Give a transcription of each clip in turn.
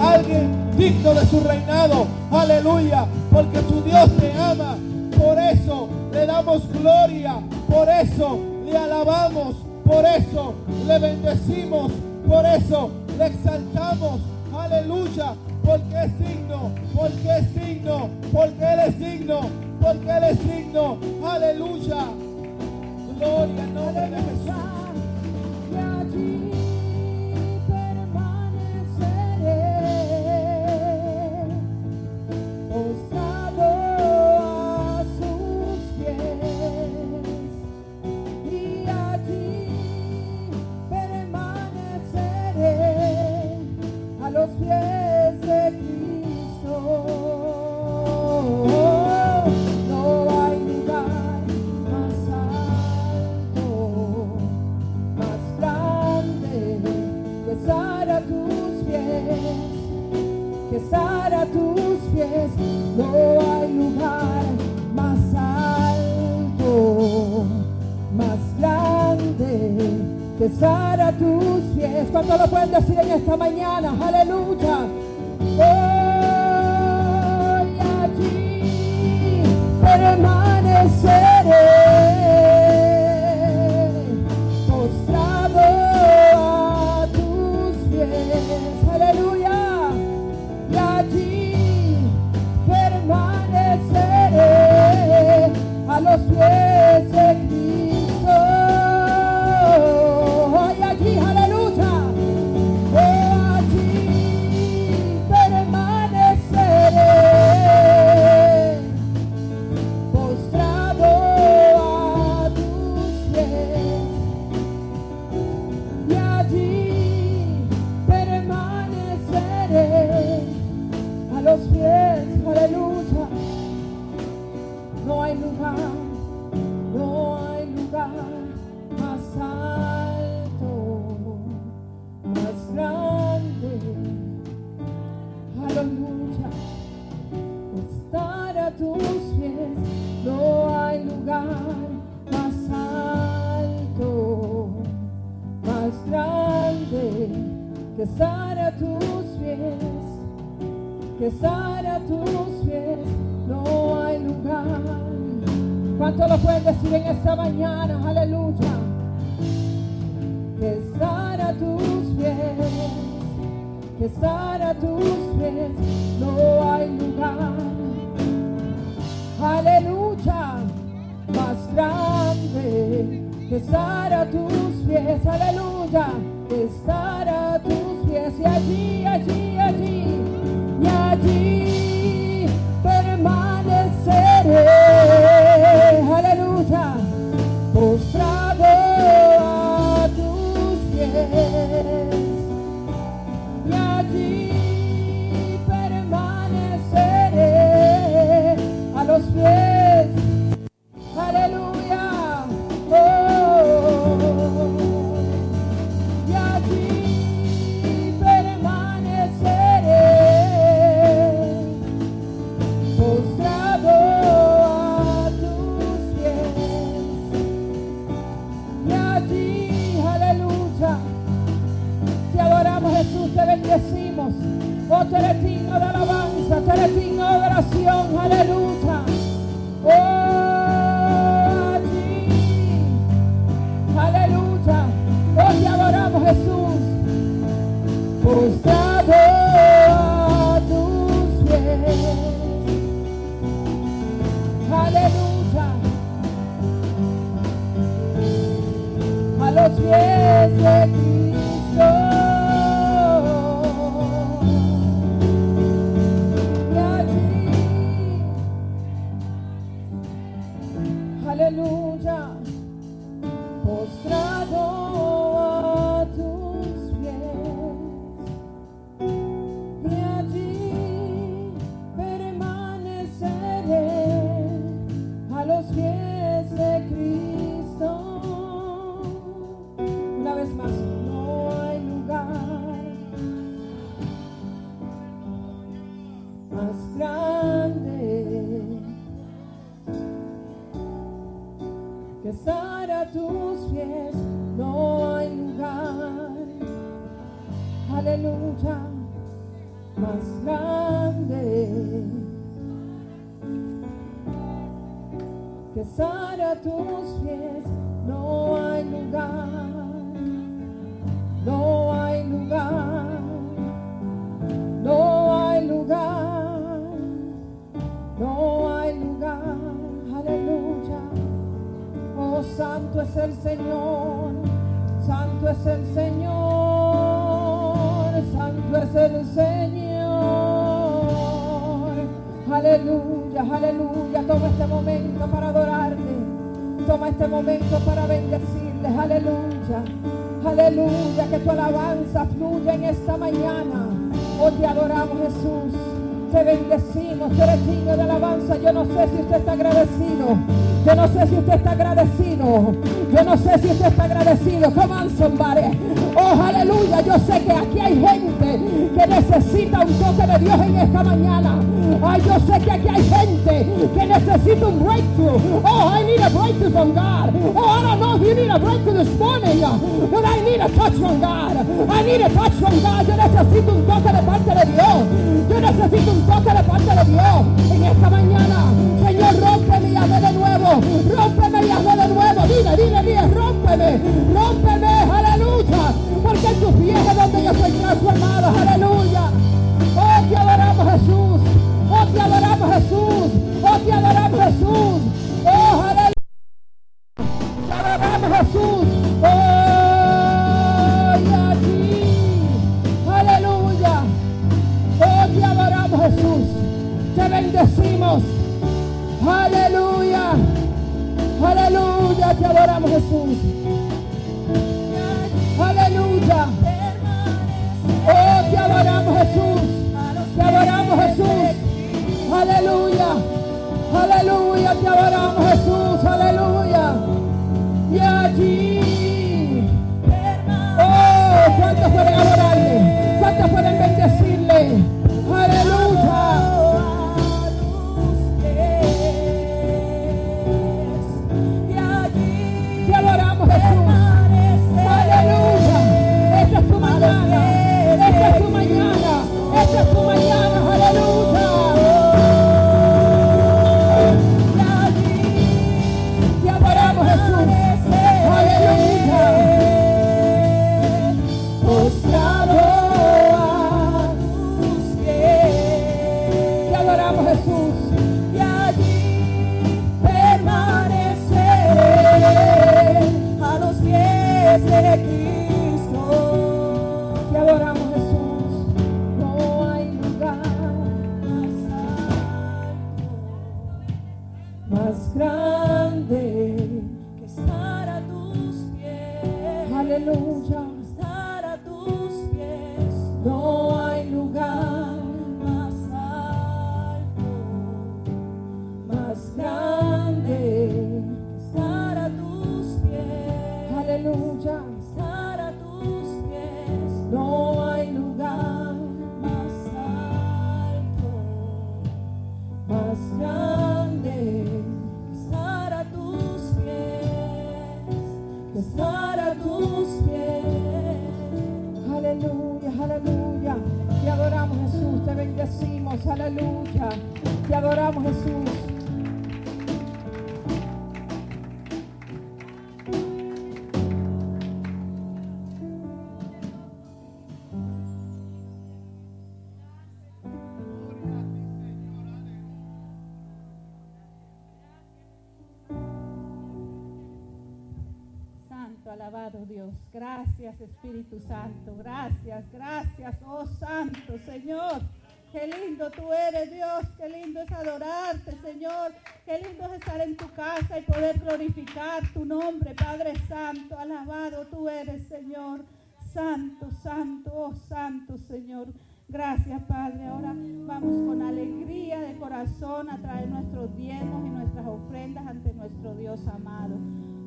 alguien digno de su reinado. Aleluya, porque tu Dios te ama. Por eso le damos gloria, por eso le alabamos, por eso le bendecimos, por eso le exaltamos. Aleluya, porque es digno, porque es digno, porque es digno, porque es digno. Aleluya. Gloria al nombre Jesús. Los pies de Cristo. No hay lugar más alto, más grande que estar a tus pies, que estar a tus pies. No hay lugar más alto, más grande que estar a tus pies. ¿Cuánto lo pueden decir en esta mañana? Aleluya. Hoy allí permaneceré que estar a tus pies. No hay lugar. ¿Cuánto lo pueden decir en esta mañana? Aleluya. Que estar a tus pies que estar a tus pies no hay lugar. Aleluya, más grande que estar a tus pies. Aleluya, que estar a tus pies y allí, allí, allí Te bendecimos. Tú eres de alabanza. Yo no sé si usted está agradecido. Yo no sé si usted está agradecido. Yo no sé si usted está agradecido. Come on, somebody. Oh, aleluya. Yo sé que aquí hay gente necesita un toque de Dios en esta mañana. Ay, yo sé que aquí hay gente que necesita un breakthrough. Oh, I need a breakthrough from God. Oh, I don't know if you need a breakthrough this morning, but I need a touch from God. I need a touch from God. Yo necesito un toque de parte de Dios. Yo necesito un toque de parte de Dios en esta mañana. Señor, rómpeme y hazme de nuevo. Rómpeme y hazme de nuevo. Dile, dile, dile, rómpeme. Rómpeme, Porque en tus pies es donde yo soy transformado. Aleluya. Oh, te adoramos Jesús. Oh, te adoramos Jesús. Oh, te adoramos Jesús. Oh, aleluya. Te adoramos Jesús. Oh, y. Aleluya. Oh, te adoramos Jesús. Te bendecimos. Aleluya. Aleluya. Te adoramos Jesús. Aleluya. Aleluya. Te adoramos Jesús. Aleluya. Y allí. Oh, ¿cuántos pueden adorarle? ¿Cuántos pueden bendecirle? Aleluya. Te adoramos Jesús. Aleluya. Esta es tu mañana. Esta es tu mañana. Esta es tu alabado Dios. Gracias Espíritu Santo. Gracias, gracias, oh Santo Señor. Qué lindo tú eres Dios. Qué lindo es adorarte Señor. Qué lindo es estar en tu casa y poder glorificar tu nombre Padre Santo. Alabado tú eres Señor. Santo, santo, oh Santo Señor. Gracias Padre. Ahora vamos con alegría de corazón a traer nuestros diezmos y nuestras ofrendas ante nuestro Dios amado.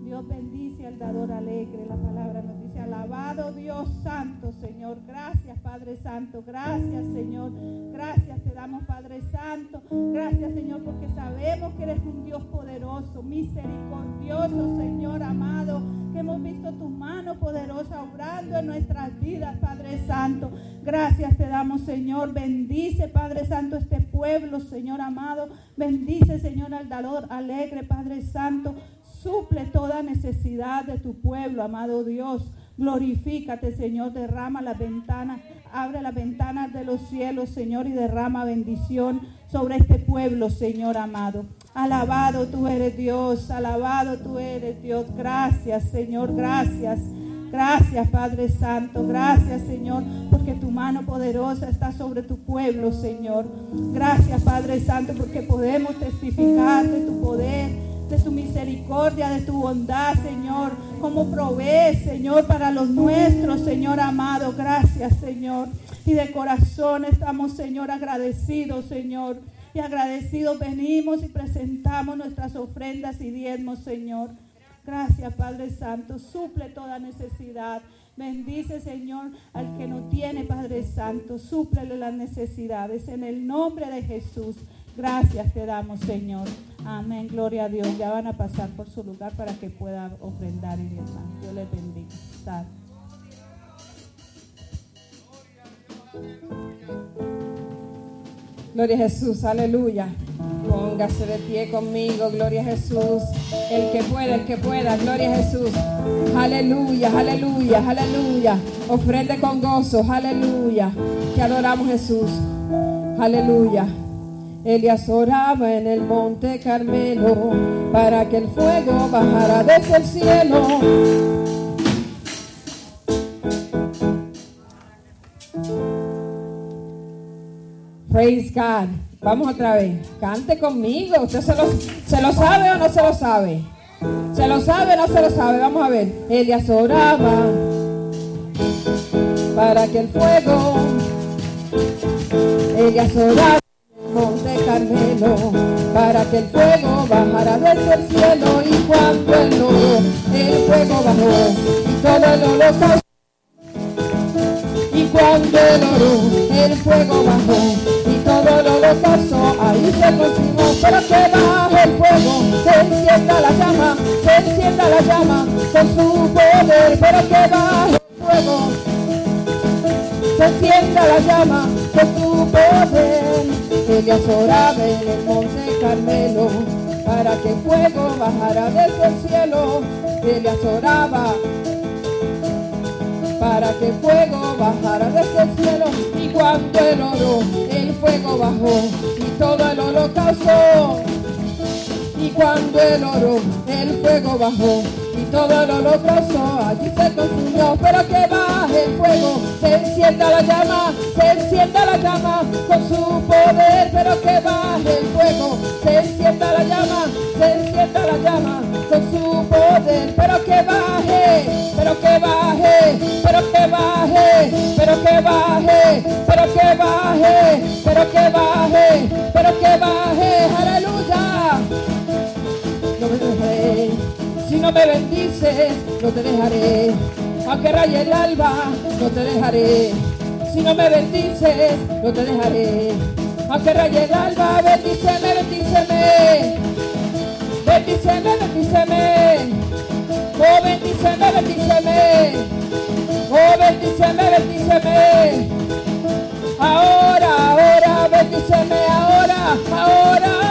Dios bendice al dador alegre. La palabra nos dice, alabado Dios Santo, Señor. Gracias, Padre Santo. Gracias, Señor. Gracias te damos, Padre Santo. Gracias, Señor, porque sabemos que eres un Dios poderoso, misericordioso, Señor amado. Que hemos visto tu mano poderosa obrando en nuestras vidas, Padre Santo. Gracias te damos, Señor. Bendice, Padre Santo, este pueblo, Señor amado. Bendice, Señor, al dador alegre, Padre Santo. Suple toda necesidad de tu pueblo, amado Dios. Glorifícate, Señor. Derrama las ventanas, abre las ventanas de los cielos, Señor, y derrama bendición sobre este pueblo, Señor amado. Alabado tú eres Dios, alabado tú eres Dios. Gracias, Señor, gracias. Gracias, Padre Santo. Gracias, Señor, porque tu mano poderosa está sobre tu pueblo, Señor. Gracias, Padre Santo, porque podemos testificar de tu poder de tu misericordia, de tu bondad, Señor. Como provees, Señor, para los nuestros, Señor amado. Gracias, Señor. Y de corazón estamos, Señor, agradecidos, Señor. Y agradecidos venimos y presentamos nuestras ofrendas y diezmos, Señor. Gracias, Padre Santo. Suple toda necesidad. Bendice, Señor, al que no tiene, Padre Santo. Súplele las necesidades. En el nombre de Jesús. Gracias te damos, Señor. Amén. Gloria a Dios. Ya van a pasar por su lugar para que pueda ofrendar y diezmar. Dios les bendiga. Sal. Gloria a Jesús, aleluya. Póngase de pie conmigo, gloria a Jesús. El que pueda, el que pueda, gloria a Jesús. Aleluya, aleluya, aleluya. Ofrende con gozo, aleluya. Que adoramos Jesús. Aleluya. Elías oraba en el monte Carmelo para que el fuego bajara desde el cielo. Praise God. Vamos otra vez. Cante conmigo. ¿Usted se lo, se lo sabe o no se lo sabe? ¿Se lo sabe o no se lo sabe? Vamos a ver. Elías oraba para que el fuego. Elías oraba Para que el fuego bajara desde el cielo. Y cuando el oro, el fuego bajó y todo el holocausto. Y cuando el oro, el fuego bajó y todo el holocausto ahí se consumó. Pero que baje el fuego, se encienda la llama, se encienda la llama con su poder. Pero que baje el fuego, se encienda la llama con su poder. Elías oraba en el monte Carmelo para que fuego bajara desde el cielo. Elías oraba para que fuego bajara desde el cielo. Y cuando el oro, el fuego bajó y todo el holocausto. Y cuando el oro, el fuego bajó todo el holocausto allí se consumió. Pero que baje el fuego, se encienda la llama, se encienda la llama con su poder. Pero que baje el fuego, se encienda la llama, se encienda la llama con su poder. Pero que baje, pero que baje, pero que baje, pero que baje, pero que baje, pero que baje, pero que baje, aleluya. Si no me bendices, no te dejaré. Aunque raye el alba, no te dejaré. Si no me bendices, no te dejaré. Aunque raye el alba, bendíceme, bendíceme. Bendíceme, bendíceme. Oh, bendíceme, bendíceme. Oh, bendíceme, bendíceme. Ahora, ahora, bendíceme, ahora, ahora,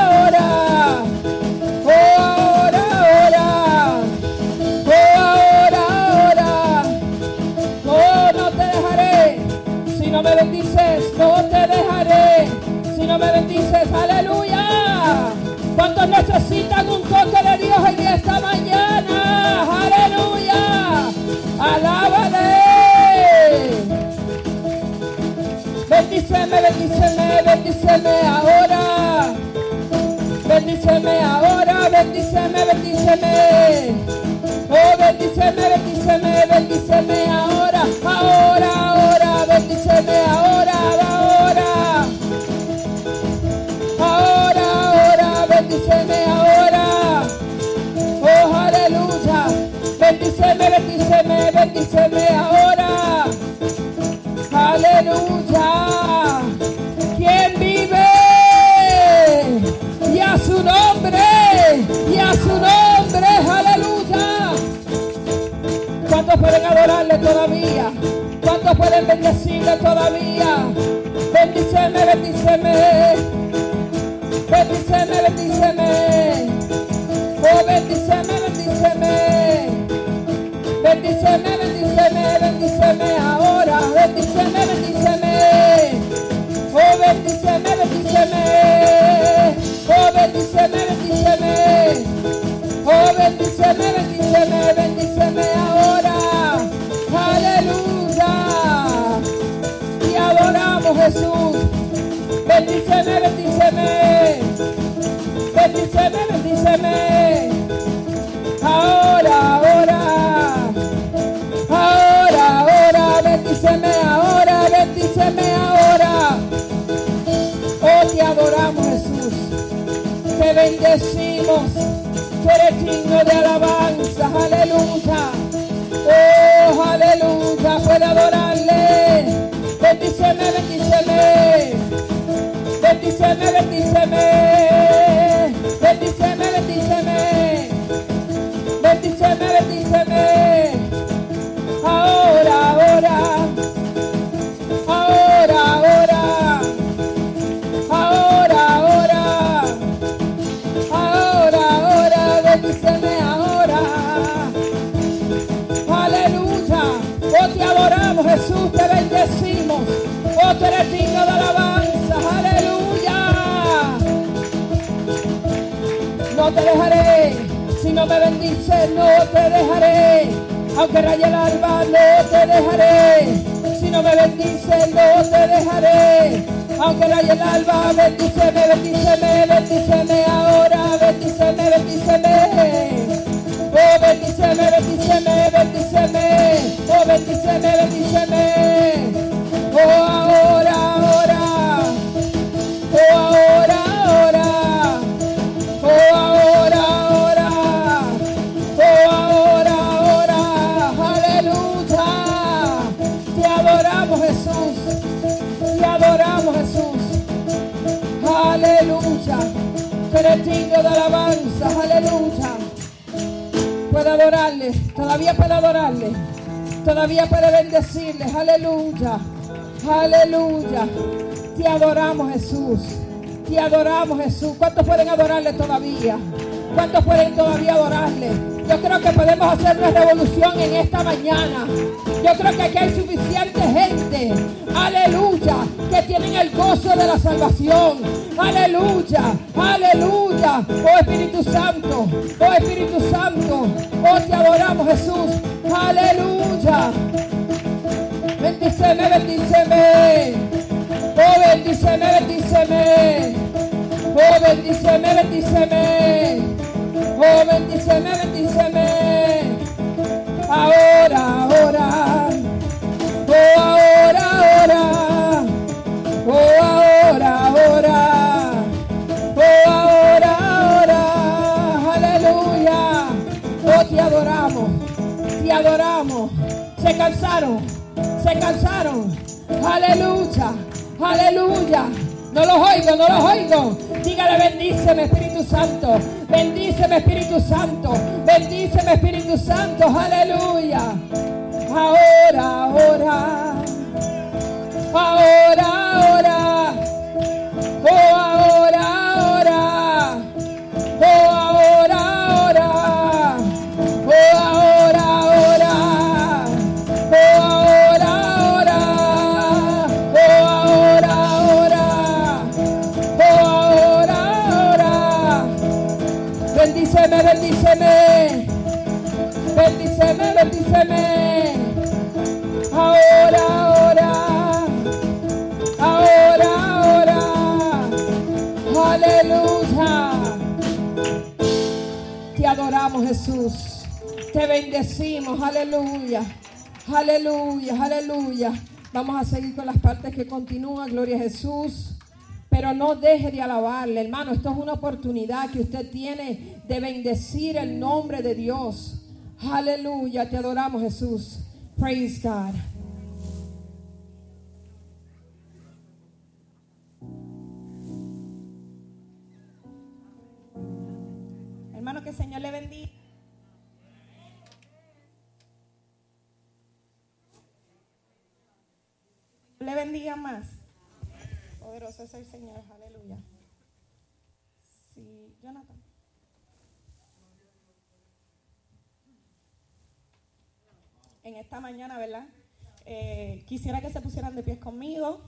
¿Cuántos necesitan un toque de Dios en esta mañana? Aleluya. Alábale. Bendíceme, bendíceme, bendíceme ahora. Bendíceme ahora, bendíceme, bendíceme. Oh, bendíceme, bendíceme, bendíceme ahora, ahora, ahora, bendíceme ahora, bendíceme ahora. Aleluya. ¿Quién vive? Y a su nombre, y a su nombre, aleluya. ¿Cuántos pueden adorarle todavía? ¿Cuántos pueden bendecirle todavía? Bendíceme, bendíceme. Bendíceme, bendíceme. Bendíceme, ahora. Bendíceme, bendíceme. Oh, bendíceme, bendíceme. Oh, bendíceme, bendíceme. Oh, bendíceme, bendíceme, bendíceme ahora. Aleluya. Y adoramos Jesús. Bendíceme, bendíceme. Bendíceme, bendíceme. Ahora. Bendecimos. Tú eres digno de alabanza. Aleluya. Oh, aleluya. Puede adorarle. Bendíceme, bendíceme. Bendíceme, bendíceme. Tú eres digno de alabanza. Aleluya. No te dejaré. Si no me bendices, no te dejaré. Aunque raye el alba, no te dejaré. Si no me bendices, no te dejaré. Aunque raye el alba, bendíceme, bendíceme, bendíceme ahora. Bendíceme, bendíceme. Oh, bendíceme, bendíceme, bendíceme. Oh, bendíceme, bendíceme. Oh, digno de alabanza. Aleluya. Puede adorarle. Todavía puede adorarle. Todavía puede bendecirle. Aleluya. Aleluya. Te adoramos, Jesús. Te adoramos, Jesús. ¿Cuántos pueden adorarle todavía? ¿Cuántos pueden todavía adorarle? Yo creo que podemos hacer una revolución en esta mañana. Yo creo que aquí hay suficiente gente, aleluya, que tienen el gozo de la salvación. Aleluya, aleluya. Oh Espíritu Santo, oh Espíritu Santo, oh te adoramos Jesús. Aleluya. Bendíceme, bendíceme. Oh, bendíceme, bendíceme. Oh, bendíceme, bendíceme. Oh, bendíceme, bendíceme. Ahora. Cansaron. Se cansaron. Aleluya. Aleluya. No los oigo, no los oigo. Dígale, bendíceme Espíritu Santo. Bendíceme Espíritu Santo. Bendíceme Espíritu Santo. Aleluya. Ahora, ahora. Ahora. Bendecimos. Aleluya. Aleluya, aleluya. Vamos a seguir con las partes que continúan. Gloria a Jesús. Pero no deje de alabarle, hermano. Esto es una oportunidad que usted tiene de bendecir el nombre de Dios. Aleluya. Te adoramos, Jesús. Praise God. Hermano, que el Señor le bendiga. Le bendiga más. Poderoso es el Señor, aleluya. Sí, Jonathan. En esta mañana, ¿verdad? Eh, quisiera que se pusieran de pies conmigo.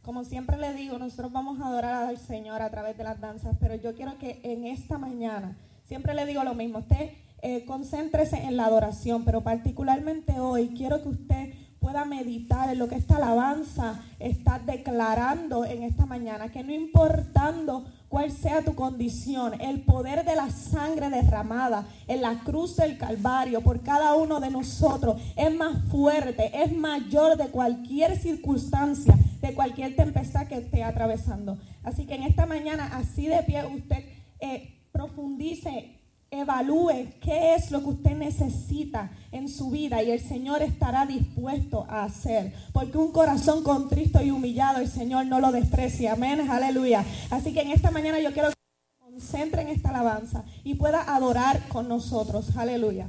Como siempre le digo, nosotros vamos a adorar al Señor a través de las danzas, pero yo quiero que en esta mañana, siempre le digo lo mismo, usted eh, concéntrese en la adoración, pero particularmente hoy quiero que usted pueda meditar en lo que esta alabanza está declarando en esta mañana, que no importando cuál sea tu condición, el poder de la sangre derramada en la cruz del Calvario por cada uno de nosotros es más fuerte, es mayor de cualquier circunstancia, de cualquier tempestad que esté atravesando. Así que en esta mañana, así de pie, usted eh, profundice evalúe qué es lo que usted necesita en su vida y el Señor estará dispuesto a hacer. Porque un corazón contristo y humillado el Señor no lo desprecia. Amén, aleluya. Así que en esta mañana yo quiero que se concentre en esta alabanza y pueda adorar con nosotros. Aleluya.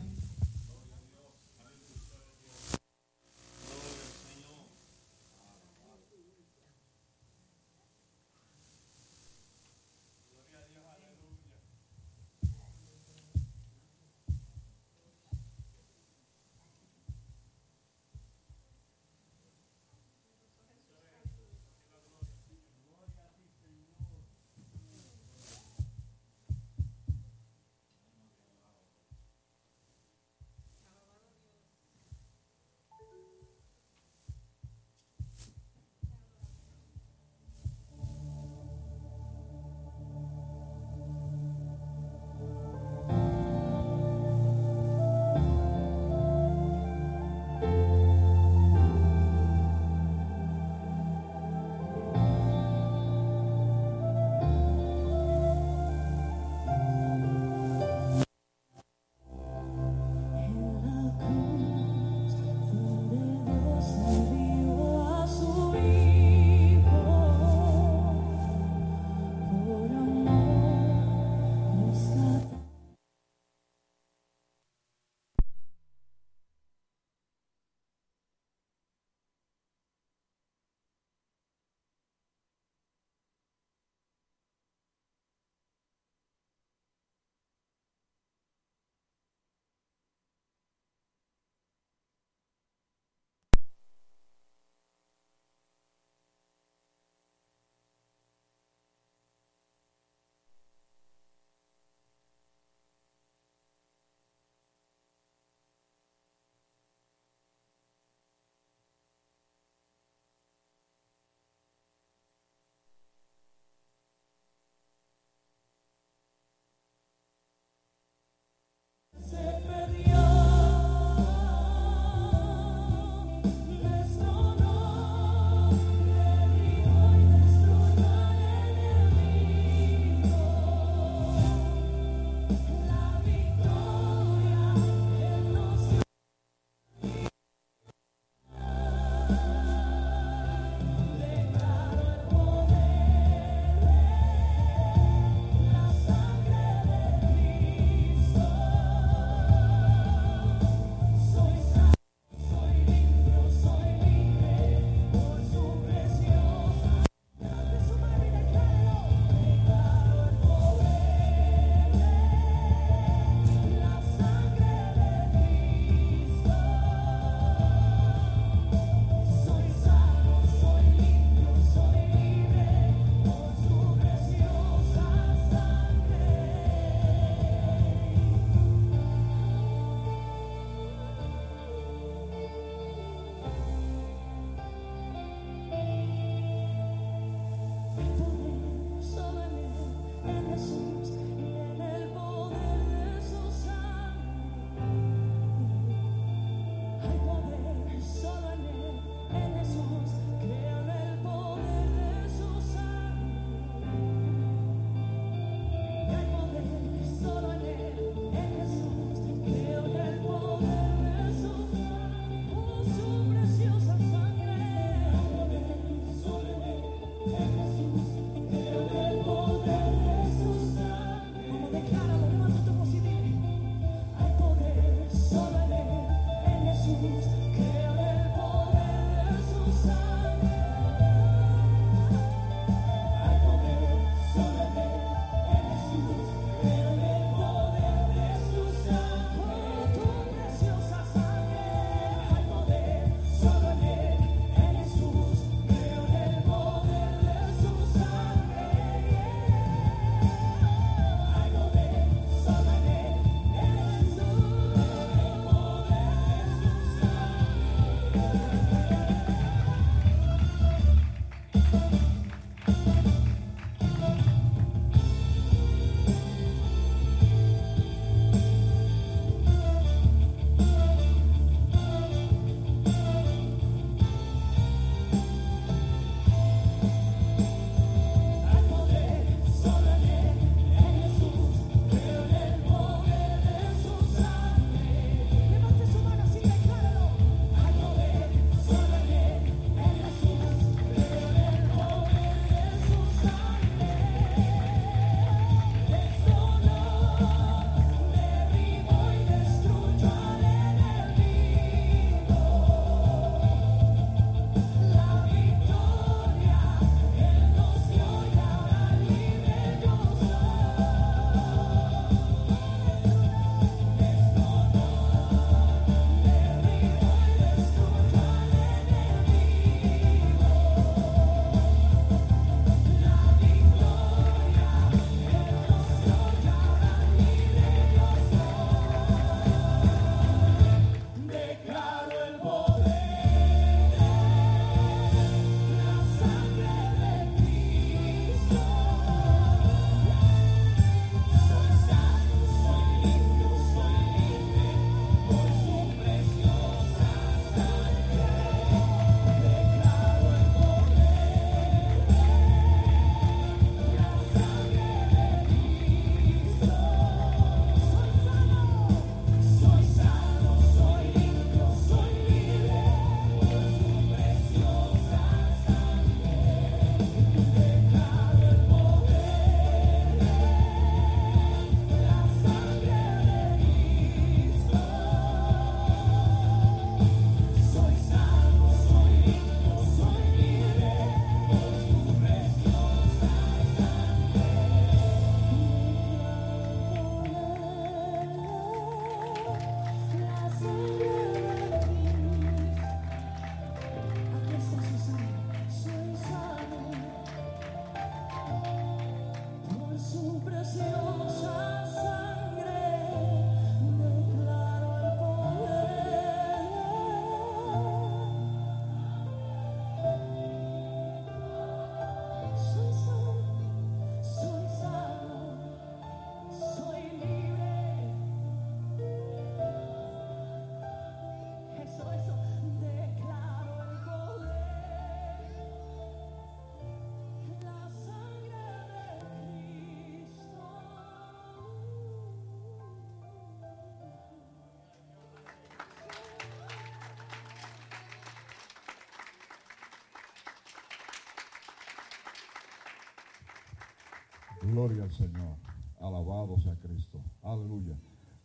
Gloria al Señor. Alabado sea Cristo. Aleluya.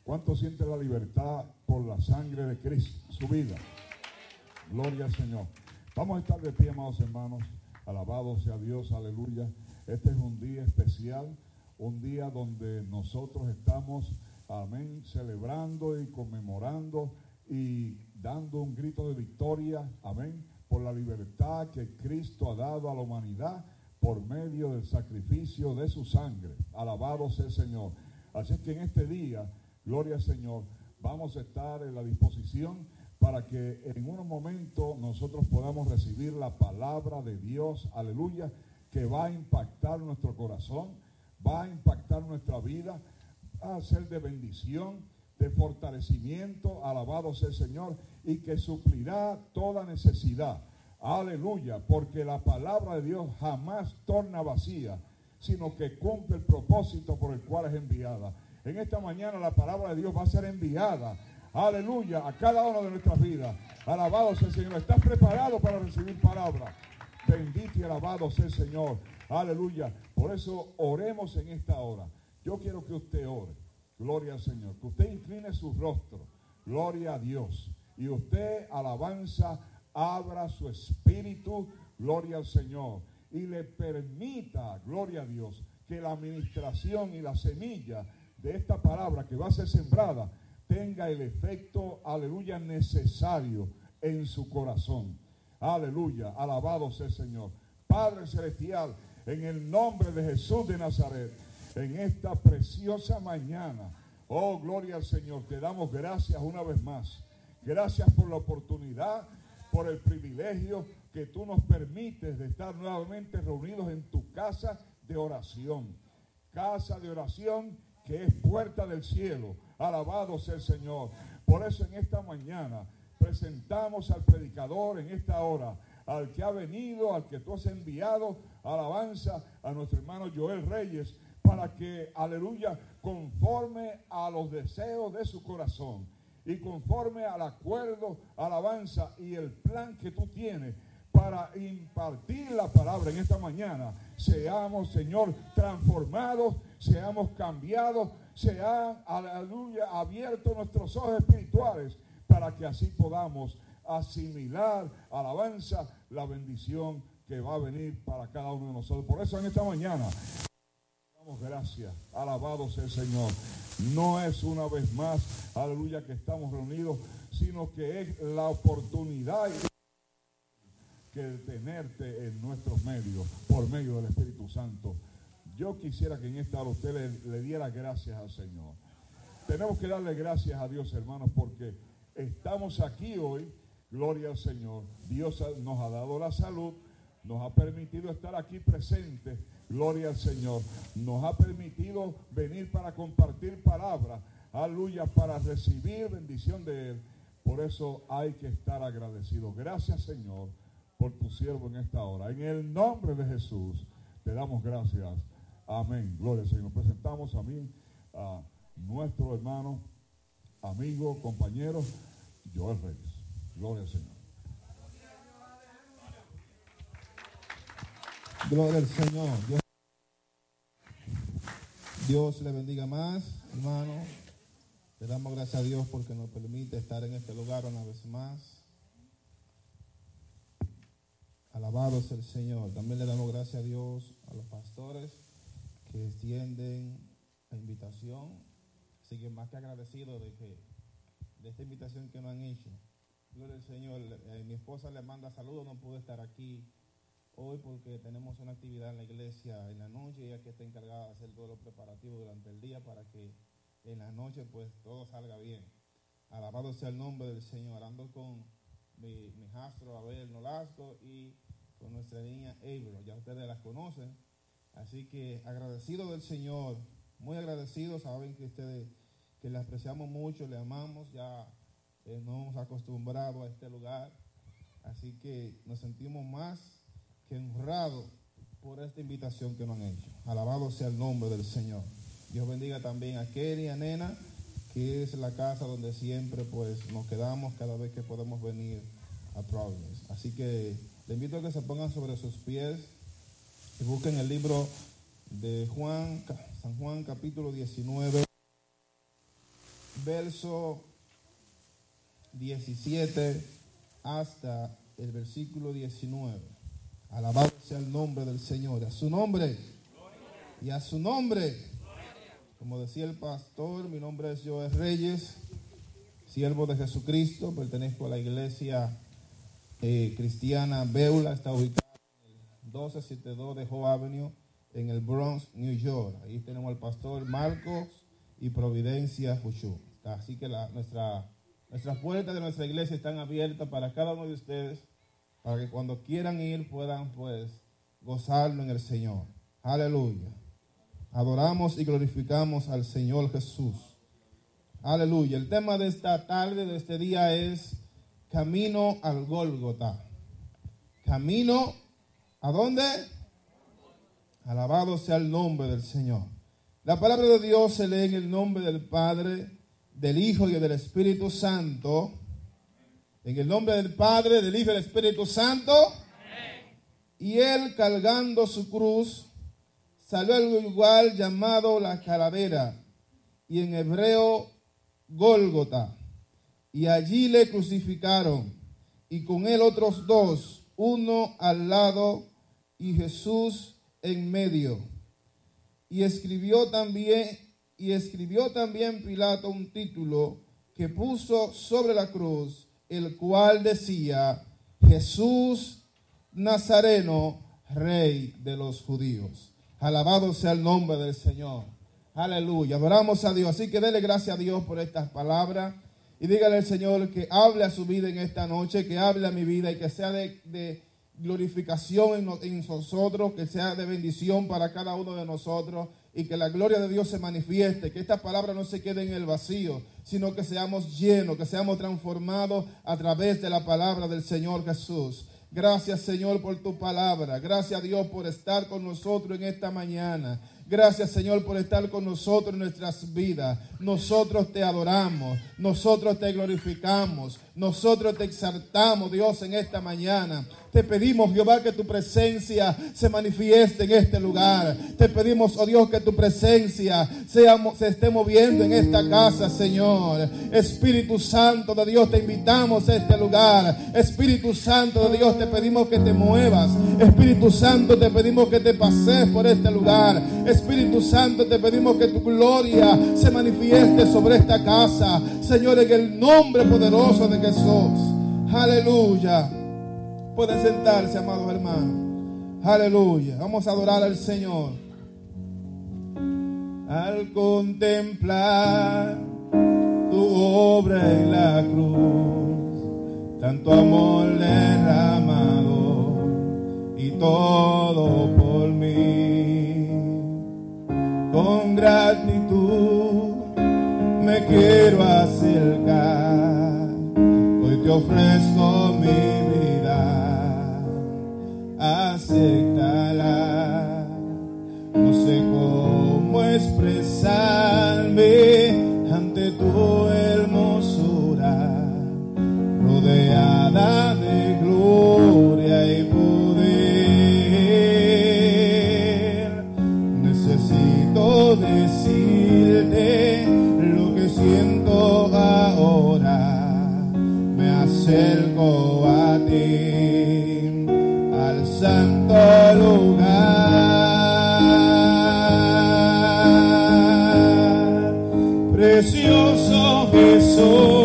¿Cuánto siente la libertad por la sangre de Cristo, su vida? Gloria al Señor. Vamos a estar de pie, amados hermanos. Alabado sea Dios, aleluya. Este es un día especial, un día donde nosotros estamos, amén, celebrando y conmemorando y dando un grito de victoria, amén, por la libertad que Cristo ha dado a la humanidad por medio del sacrificio de su sangre. Alabado sea el Señor. Así que en este día, gloria al Señor, vamos a estar en la disposición para que en unos momentos nosotros podamos recibir la palabra de Dios, aleluya, que va a impactar nuestro corazón, va a impactar nuestra vida, a ser de bendición, de fortalecimiento, alabado sea el Señor, y que suplirá toda necesidad. Aleluya, porque la palabra de Dios jamás torna vacía, sino que cumple el propósito por el cual es enviada. En esta mañana la palabra de Dios va a ser enviada aleluya, a cada uno de nuestras vidas. Alabado sea el Señor. ¿Estás preparado para recibir palabra? Bendito y alabado sea el Señor. Aleluya. Por eso oremos en esta hora. Yo quiero que usted ore. Gloria al Señor. Que usted incline su rostro. Gloria a Dios. Y usted, alabanza, abra su espíritu. Gloria al Señor. Y le permita, gloria a Dios, que la administración y la semilla de esta palabra que va a ser sembrada tenga el efecto, aleluya, necesario en su corazón. Aleluya, alabado sea el Señor. Padre Celestial, en el nombre de Jesús de Nazaret, en esta preciosa mañana, oh gloria al Señor, te damos gracias una vez más. Gracias por la oportunidad, por el privilegio que tú nos permites de estar nuevamente reunidos en tu casa de oración. Casa de oración que es puerta del cielo Alabado sea el Señor. Por eso en esta mañana presentamos al predicador en esta hora, al que ha venido, al que tú has enviado, alabanza a nuestro hermano Joel Reyes, para que, aleluya, conforme a los deseos de su corazón y conforme al acuerdo, alabanza y el plan que tú tienes para impartir la palabra en esta mañana, seamos, Señor, transformados, seamos cambiados se han, aleluya, abierto nuestros ojos espirituales para que así podamos asimilar, alabanza, la bendición que va a venir para cada uno de nosotros. Por eso en esta mañana damos gracias, alabado sea el Señor. No es una vez más, aleluya, que estamos reunidos, sino que es la oportunidad que tenerte en nuestros medios, por medio del Espíritu Santo. Yo quisiera que en esta hora usted le, diera gracias al Señor. Tenemos que darle gracias a Dios, hermanos, porque estamos aquí hoy, gloria al Señor. Dios nos ha dado la salud, nos ha permitido estar aquí presentes, gloria al Señor. Nos ha permitido venir para compartir palabras, aleluya, para recibir bendición de Él. Por eso hay que estar agradecido. Gracias, Señor, por tu siervo en esta hora. En el nombre de Jesús, te damos gracias. Amén. Gloria al Señor. Presentamos a mí, a nuestro hermano, amigo, compañero, Joel Reyes. Gloria al Señor. Gloria al Señor. Dios le bendiga más, hermano. Le damos gracias a Dios porque nos permite estar en este lugar una vez más. Alabado sea el Señor. También le damos gracias a Dios, a los pastores que extienden la invitación. Así que más que agradecido de que de esta invitación que nos han hecho. Gloria al Señor. Eh, mi esposa le manda saludos, no pude estar aquí hoy porque tenemos una actividad en la iglesia en la noche, ella que está encargada de hacer todos los preparativos durante el día para que en la noche pues todo salga bien. Alabado sea el nombre del Señor. Ando con mi, mi jastro Abel Nolasco y con nuestra niña Abel. Ya ustedes las conocen. Así que agradecido del Señor, muy agradecido, saben que ustedes, que le apreciamos mucho, le amamos, ya eh, nos hemos acostumbrado a este lugar, así que nos sentimos más que honrados por esta invitación que nos han hecho. Alabado sea el nombre del Señor. Dios bendiga también a Kelly y a Nena, que es la casa donde siempre pues nos quedamos cada vez que podemos venir a Providence. Así que le invito a que se pongan sobre sus pies y busquen el libro de Juan, San Juan capítulo 19, verso 17 hasta el versículo 19. Alabado sea el nombre del Señor. A su nombre. Y a su nombre. Como decía el pastor, mi nombre es Joel Reyes, siervo de Jesucristo. Pertenezco a la iglesia eh, cristiana Beula. Está ubicada en el 1272 de Howe Avenue, en el Bronx, New York. Ahí tenemos al pastor Marcos y Providencia Fuchu. Así que la, nuestra, nuestras puertas de nuestra iglesia están abiertas para cada uno de ustedes para que cuando quieran ir puedan pues gozarlo en el Señor. Aleluya. Adoramos y glorificamos al Señor Jesús. Aleluya. El tema de esta tarde, de este día es camino al Gólgota. Camino a dónde? Alabado sea el nombre del Señor. La palabra de Dios se lee en el nombre del Padre, del Hijo y del Espíritu Santo. En el nombre del Padre, del Hijo y del Espíritu Santo. Y él cargando su cruz salió al lugar llamado la calavera y en hebreo Gólgota. Y allí le crucificaron y con él otros dos, uno al lado y Jesús en medio. Y escribió también y escribió también Pilato un título que puso sobre la cruz el cual decía, Jesús Nazareno, Rey de los judíos. Alabado sea el nombre del Señor. Aleluya. Adoramos a Dios. Así que dele gracias a Dios por estas palabras. Y dígale al Señor que hable a su vida en esta noche, que hable a mi vida y que sea de, glorificación en nosotros, que sea de bendición para cada uno de nosotros y que la gloria de Dios se manifieste, que esta palabra no se quede en el vacío, sino que seamos llenos, que seamos transformados a través de la palabra del Señor Jesús. Gracias Señor por tu palabra. Gracias Dios por estar con nosotros en esta mañana. Gracias Señor por estar con nosotros en nuestras vidas. Nosotros te adoramos, nosotros te glorificamos, nosotros te exaltamos Dios en esta mañana. Te pedimos, Jehová, que tu presencia se manifieste en este lugar. Te pedimos, oh Dios, que tu presencia se esté moviendo en esta casa, Señor. Espíritu Santo de Dios, te invitamos a este lugar. Espíritu Santo de Dios, te pedimos que te muevas. Espíritu Santo, te pedimos que te pases por este lugar. Espíritu Santo, te pedimos que tu gloria se manifieste sobre esta casa. Señor, en el nombre poderoso de Jesús. Aleluya. Pueden sentarse, amados hermanos. Aleluya. Vamos a adorar al Señor. Al contemplar tu obra en la cruz, tanto amor derramado y todo por mí. Con gratitud me quiero acercar, hoy te ofrezco mi vida. Acéptala. No sé cómo expresarme ante tu hermosura, rodeada Precioso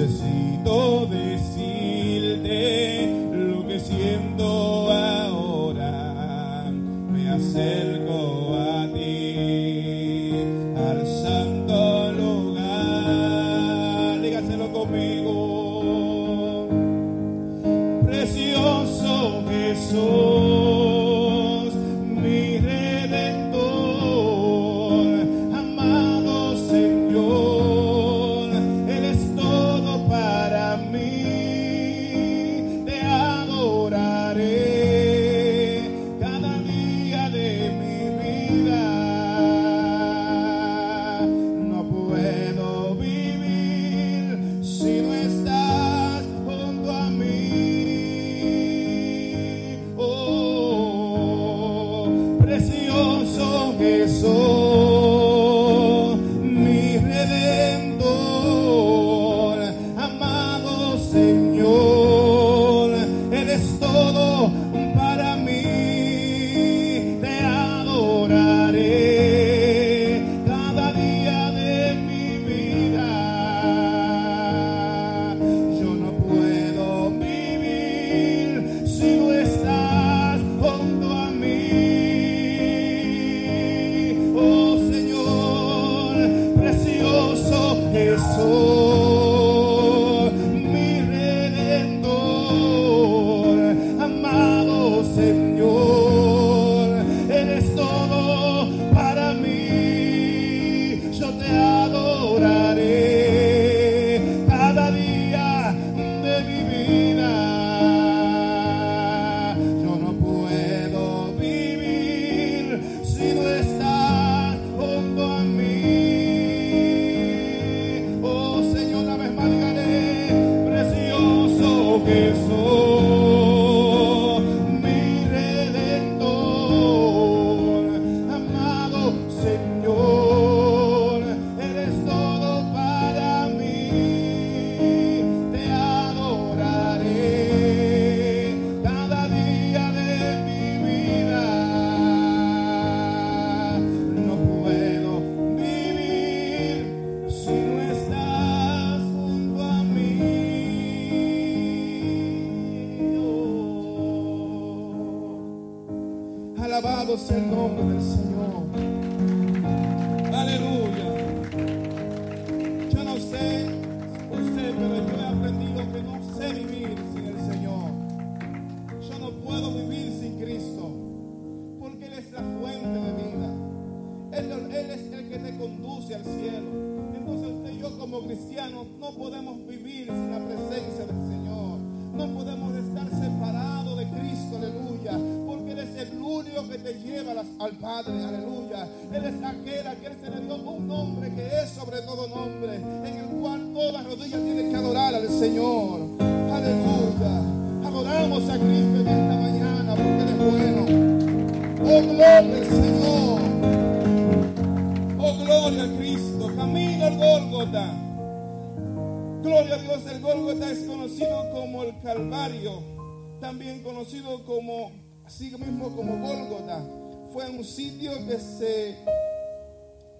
Necesito decirte lo que siento ahora. Me acerco al Padre, aleluya. Él es aquel a quien se le dio un nombre que es sobre todo nombre, en el cual toda rodilla tiene que adorar al Señor. Aleluya. Adoramos a Cristo en esta mañana porque Él es bueno. Oh, gloria al Señor. Oh, gloria a Cristo. Camino al Gólgota. Gloria a Dios, el Gólgota es conocido como el Calvario, también conocido como, así mismo como Gólgota. Fue un sitio que se,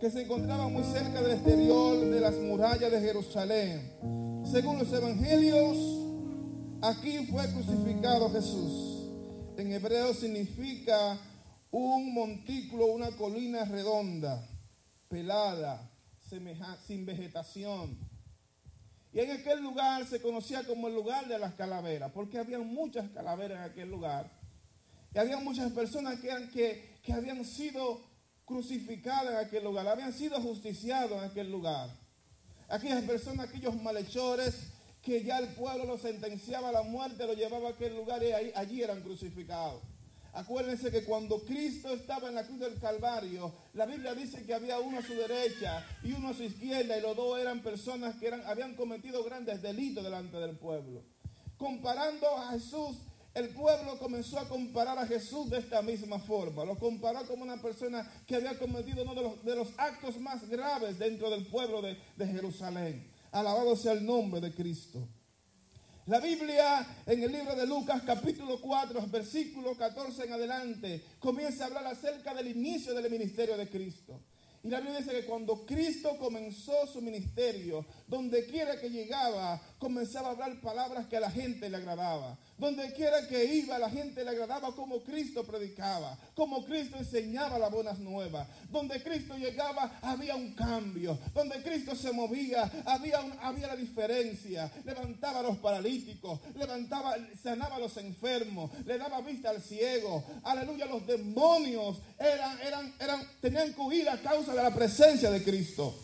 que se encontraba muy cerca del exterior de las murallas de Jerusalén. Según los evangelios, aquí fue crucificado Jesús. En hebreo significa un montículo, una colina redonda, pelada, semeja- sin vegetación. Y en aquel lugar se conocía como el lugar de las calaveras, porque había muchas calaveras en aquel lugar. Y había muchas personas que, eran- que, habían sido crucificadas en aquel lugar, habían sido justiciados en aquel lugar. Aquellas personas, aquellos malhechores que ya el pueblo los sentenciaba a la muerte, los llevaba a aquel lugar y allí eran crucificados. Acuérdense que cuando Cristo estaba en la cruz del Calvario, la Biblia dice que había uno a su derecha y uno a su izquierda y los dos eran personas que eran, habían cometido grandes delitos delante del pueblo. Comparando a Jesús el pueblo comenzó a comparar a Jesús de esta misma forma. Lo comparó como una persona que había cometido uno de los, de los actos más graves dentro del pueblo de, de Jerusalén. Alabado sea el nombre de Cristo. La Biblia en el libro de Lucas capítulo 4, versículo 14 en adelante, comienza a hablar acerca del inicio del ministerio de Cristo. Y la Biblia dice que cuando Cristo comenzó su ministerio, donde quiera que llegaba, comenzaba a hablar palabras que a la gente le agradaba. Donde quiera que iba, la gente le agradaba como Cristo predicaba, como Cristo enseñaba las buenas nuevas. Donde Cristo llegaba, había un cambio. Donde Cristo se movía, había, un- había la diferencia. Levantaba a los paralíticos, levantaba, sanaba a los enfermos, le daba vista al ciego. Aleluya, los demonios eran, eran, eran, tenían que huir a causa de la presencia de Cristo.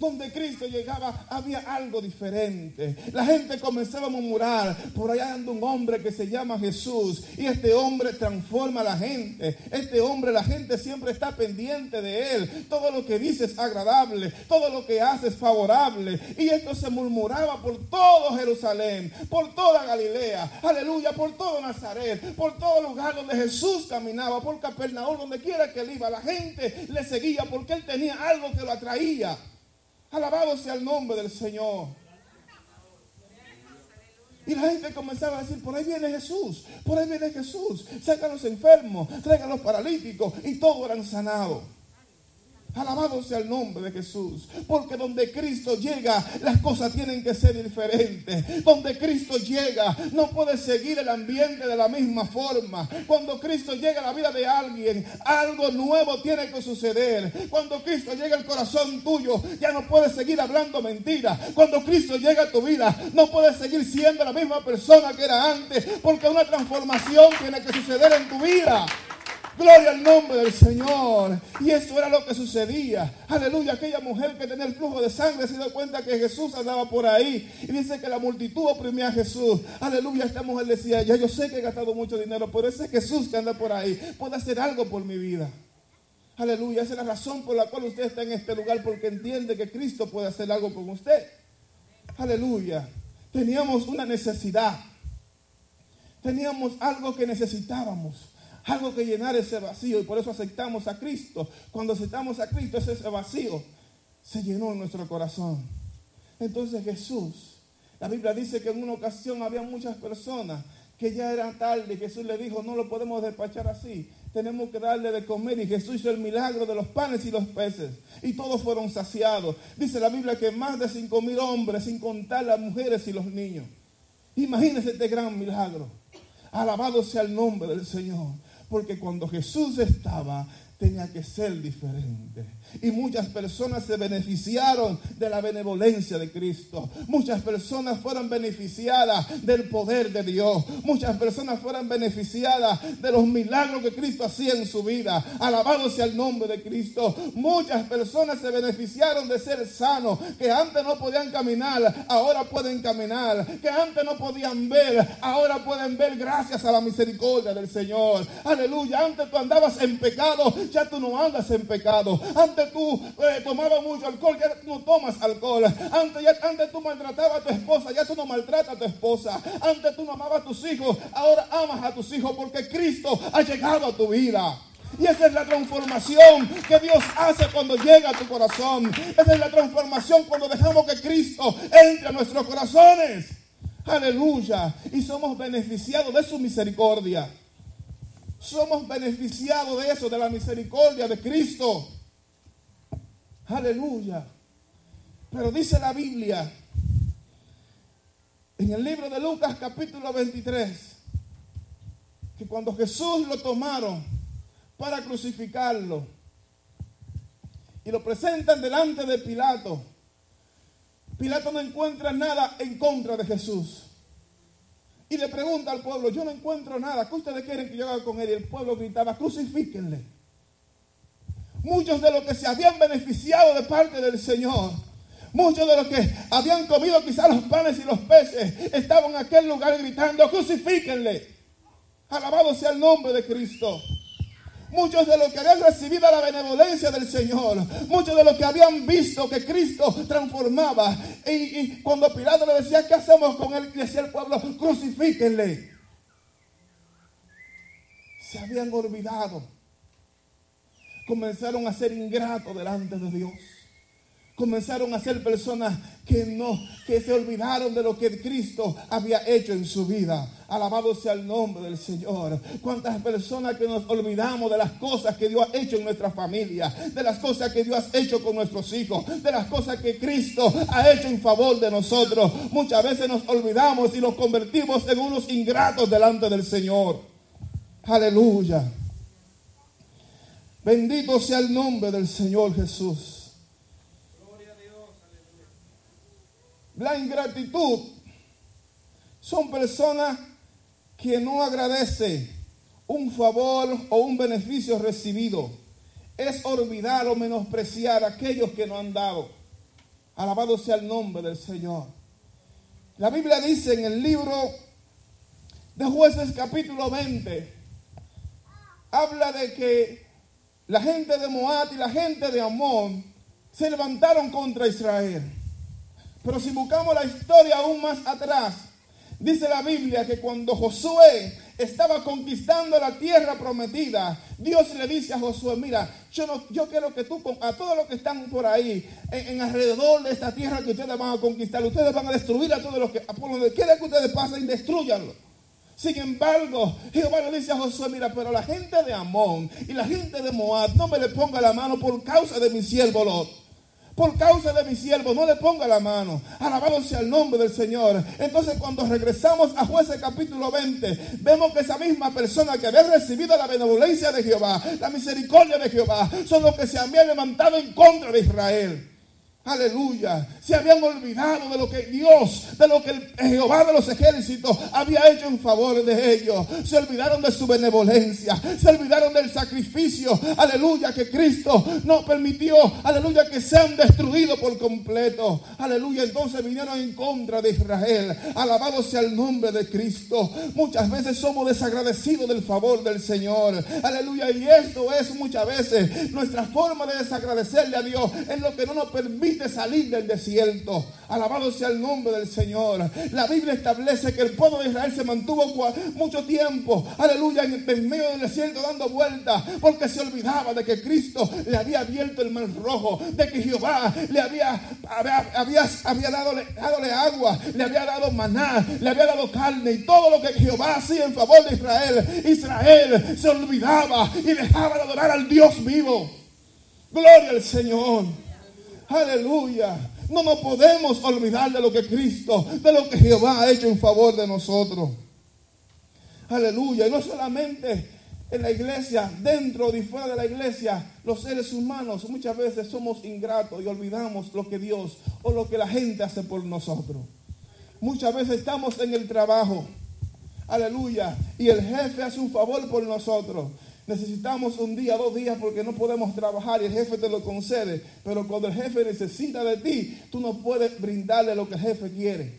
Donde Cristo llegaba había algo diferente. La gente comenzaba a murmurar, por allá anda un hombre que se llama Jesús y este hombre transforma a la gente. Este hombre, la gente siempre está pendiente de él. Todo lo que dice es agradable, todo lo que hace es favorable. Y esto se murmuraba por todo Jerusalén, por toda Galilea, aleluya, por todo Nazaret, por todo lugar donde Jesús caminaba, por Capernaum, donde quiera que él iba. La gente le seguía porque él tenía algo que lo atraía. Alabado sea el nombre del Señor. Y la gente comenzaba a decir, por ahí viene Jesús, por ahí viene Jesús. Sacan los enfermos, traigan los paralíticos y todos eran sanados. Alabado sea el nombre de Jesús. Porque donde Cristo llega, las cosas tienen que ser diferentes. Donde Cristo llega, no puede seguir el ambiente de la misma forma. Cuando Cristo llega a la vida de alguien, algo nuevo tiene que suceder. Cuando Cristo llega al corazón tuyo, ya no puedes seguir hablando mentiras. Cuando Cristo llega a tu vida, no puedes seguir siendo la misma persona que era antes. Porque una transformación tiene que suceder en tu vida. Gloria al nombre del Señor. Y eso era lo que sucedía. Aleluya. Aquella mujer que tenía el flujo de sangre se dio cuenta que Jesús andaba por ahí. Y dice que la multitud oprimía a Jesús. Aleluya. Esta mujer decía, ya yo sé que he gastado mucho dinero, pero ese Jesús que anda por ahí puede hacer algo por mi vida. Aleluya. Esa es la razón por la cual usted está en este lugar, porque entiende que Cristo puede hacer algo con usted. Aleluya. Teníamos una necesidad. Teníamos algo que necesitábamos algo que llenar ese vacío y por eso aceptamos a Cristo. Cuando aceptamos a Cristo, ese vacío se llenó en nuestro corazón. Entonces Jesús, la Biblia dice que en una ocasión había muchas personas que ya era tarde Jesús le dijo, no lo podemos despachar así, tenemos que darle de comer y Jesús hizo el milagro de los panes y los peces y todos fueron saciados. Dice la Biblia que más de cinco mil hombres, sin contar las mujeres y los niños. Imagínense este gran milagro. Alabado sea el nombre del Señor. Porque cuando Jesús estaba, tenía que ser diferente. Y muchas personas se beneficiaron de la benevolencia de Cristo. Muchas personas fueron beneficiadas del poder de Dios. Muchas personas fueron beneficiadas de los milagros que Cristo hacía en su vida. Alabado sea el nombre de Cristo. Muchas personas se beneficiaron de ser sanos. Que antes no podían caminar, ahora pueden caminar. Que antes no podían ver, ahora pueden ver gracias a la misericordia del Señor. Aleluya. Antes tú andabas en pecado, ya tú no andas en pecado. Antes tú eh, tomabas mucho alcohol, ya tú no tomas alcohol. Antes, antes tú maltratabas a tu esposa, ya tú no maltratas a tu esposa. Antes tú no amabas a tus hijos, ahora amas a tus hijos porque Cristo ha llegado a tu vida. Y esa es la transformación que Dios hace cuando llega a tu corazón. Esa es la transformación cuando dejamos que Cristo entre a nuestros corazones. Aleluya. Y somos beneficiados de su misericordia. Somos beneficiados de eso, de la misericordia de Cristo. Aleluya. Pero dice la Biblia en el libro de Lucas capítulo 23 que cuando Jesús lo tomaron para crucificarlo y lo presentan delante de Pilato, Pilato no encuentra nada en contra de Jesús. Y le pregunta al pueblo, yo no encuentro nada, ¿qué ustedes quieren que yo haga con él? Y el pueblo gritaba, crucifíquenle. Muchos de los que se habían beneficiado de parte del Señor, muchos de los que habían comido quizás los panes y los peces, estaban en aquel lugar gritando, crucifíquenle. Alabado sea el nombre de Cristo. Muchos de los que habían recibido la benevolencia del Señor, muchos de los que habían visto que Cristo transformaba, y, cuando Pilato le decía, ¿qué hacemos con él? Decía el pueblo, crucifíquenle. se habían olvidado. Comenzaron a ser ingratos delante de Dios. Comenzaron a ser personas que no, que se olvidaron de lo que Cristo había hecho en su vida. Alabado sea el nombre del Señor. Cuántas personas que nos olvidamos de las cosas que Dios ha hecho en nuestra familia, de las cosas que Dios ha hecho con nuestros hijos, de las cosas que Cristo ha hecho en favor de nosotros. Muchas veces nos olvidamos y nos convertimos en unos ingratos delante del Señor. Aleluya. Bendito sea el nombre del Señor Jesús. La ingratitud son personas que no agradecen un favor o un beneficio recibido. Es olvidar o menospreciar a aquellos que no han dado. Alabado sea el nombre del Señor. La Biblia dice en el libro de jueces capítulo 20, habla de que la gente de Moab y la gente de Amón se levantaron contra Israel. Pero si buscamos la historia aún más atrás, dice la Biblia que cuando Josué estaba conquistando la tierra prometida, Dios le dice a Josué, mira, yo, quiero que tú, a todos los que están por ahí, en, en alrededor de esta tierra que ustedes van a conquistar, ustedes van a destruir a todos los que, por donde quiera que ustedes pasen, destruyanlo. Sin embargo, Jehová le dice a Josué, mira, pero la gente de Amón y la gente de Moab no me le ponga la mano por causa de mi siervo Lot por causa de mi siervo, no le ponga la mano. Alabado sea el nombre del Señor. Entonces cuando regresamos a jueces capítulo 20, vemos que esa misma persona que había recibido la benevolencia de Jehová, la misericordia de Jehová, son los que se habían levantado en contra de Israel. Aleluya. Se habían olvidado de lo que Dios, de lo que Jehová de los ejércitos había hecho en favor de ellos. Se olvidaron de su benevolencia. Se olvidaron del sacrificio. Aleluya. Que Cristo no permitió. Aleluya. Que sean destruidos por completo. Aleluya. Entonces vinieron en contra de Israel. Alabado sea el nombre de Cristo. Muchas veces somos desagradecidos del favor del Señor. Aleluya. Y esto es muchas veces nuestra forma de desagradecerle a Dios. Es lo que no nos permite salir del desierto. Alabado sea el nombre del Señor. La Biblia establece que el pueblo de Israel se mantuvo mucho tiempo, aleluya, en, medio del desierto dando vueltas, porque se olvidaba de que Cristo le había abierto el mar rojo, de que Jehová le había, había, había, dado, dadole agua, le había dado maná, le había dado carne y todo lo que Jehová hacía en favor de Israel. Israel se olvidaba y dejaba de adorar al Dios vivo. Gloria al Señor. Aleluya. No nos podemos olvidar de lo que Cristo, de lo que Jehová ha hecho en favor de nosotros. Aleluya. Y no solamente en la iglesia, dentro y fuera de la iglesia, los seres humanos muchas veces somos ingratos y olvidamos lo que Dios o lo que la gente hace por nosotros. Muchas veces estamos en el trabajo. Aleluya. Y el jefe hace un favor por nosotros. Necesitamos un día, dos días porque no podemos trabajar y el jefe te lo concede. Pero cuando el jefe necesita de ti, tú no puedes brindarle lo que el jefe quiere.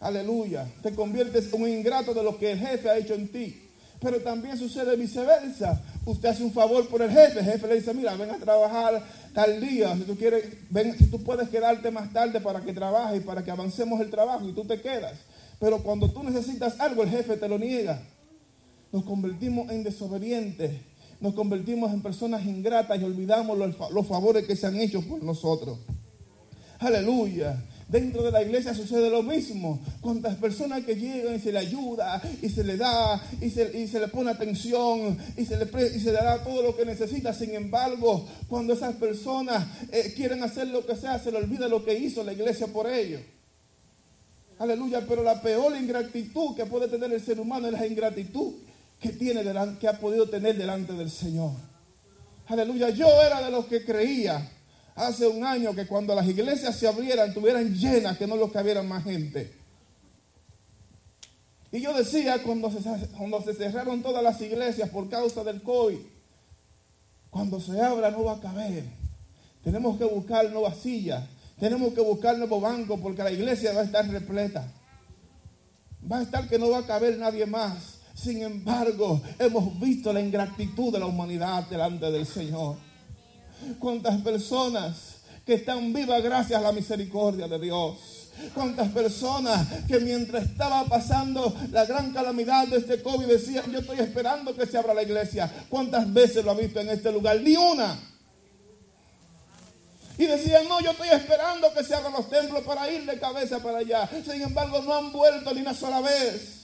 Aleluya. Te conviertes en un ingrato de lo que el jefe ha hecho en ti. Pero también sucede viceversa. Usted hace un favor por el jefe. El jefe le dice, mira, ven a trabajar tal día. Si tú quieres, ven, si tú puedes quedarte más tarde para que trabajes y para que avancemos el trabajo y tú te quedas. Pero cuando tú necesitas algo, el jefe te lo niega nos convertimos en desobedientes, nos convertimos en personas ingratas y olvidamos los, favores que se han hecho por nosotros. Aleluya. Dentro de la iglesia sucede lo mismo. Cuántas personas que llegan y se le ayuda y se le da y se, y le pone atención y se, le y se le da todo lo que necesita. Sin embargo, cuando esas personas eh, quieren hacer lo que sea, se le olvida lo que hizo la iglesia por ellos. Aleluya, pero la peor ingratitud que puede tener el ser humano es la ingratitud que, tiene que ha podido tener delante del Señor. Aleluya, yo era de los que creía hace un año que cuando las iglesias se abrieran, tuvieran llenas, que no los cabieran más gente. Y yo decía, cuando se, cuando se cerraron todas las iglesias por causa del COVID, cuando se abra no va a caber. Tenemos que buscar nuevas sillas, tenemos que buscar nuevo banco porque la iglesia va a estar repleta. Va a estar que no va a caber nadie más. Sin embargo, hemos visto la ingratitud de la humanidad delante del Señor. Cuántas personas que están vivas gracias a la misericordia de Dios. Cuántas personas que mientras estaba pasando la gran calamidad de este COVID decían, yo estoy esperando que se abra la iglesia. ¿Cuántas veces lo ha visto en este lugar? Ni una. Y decían, no, yo estoy esperando que se abran los templos para ir de cabeza para allá. Sin embargo, no han vuelto ni una sola vez.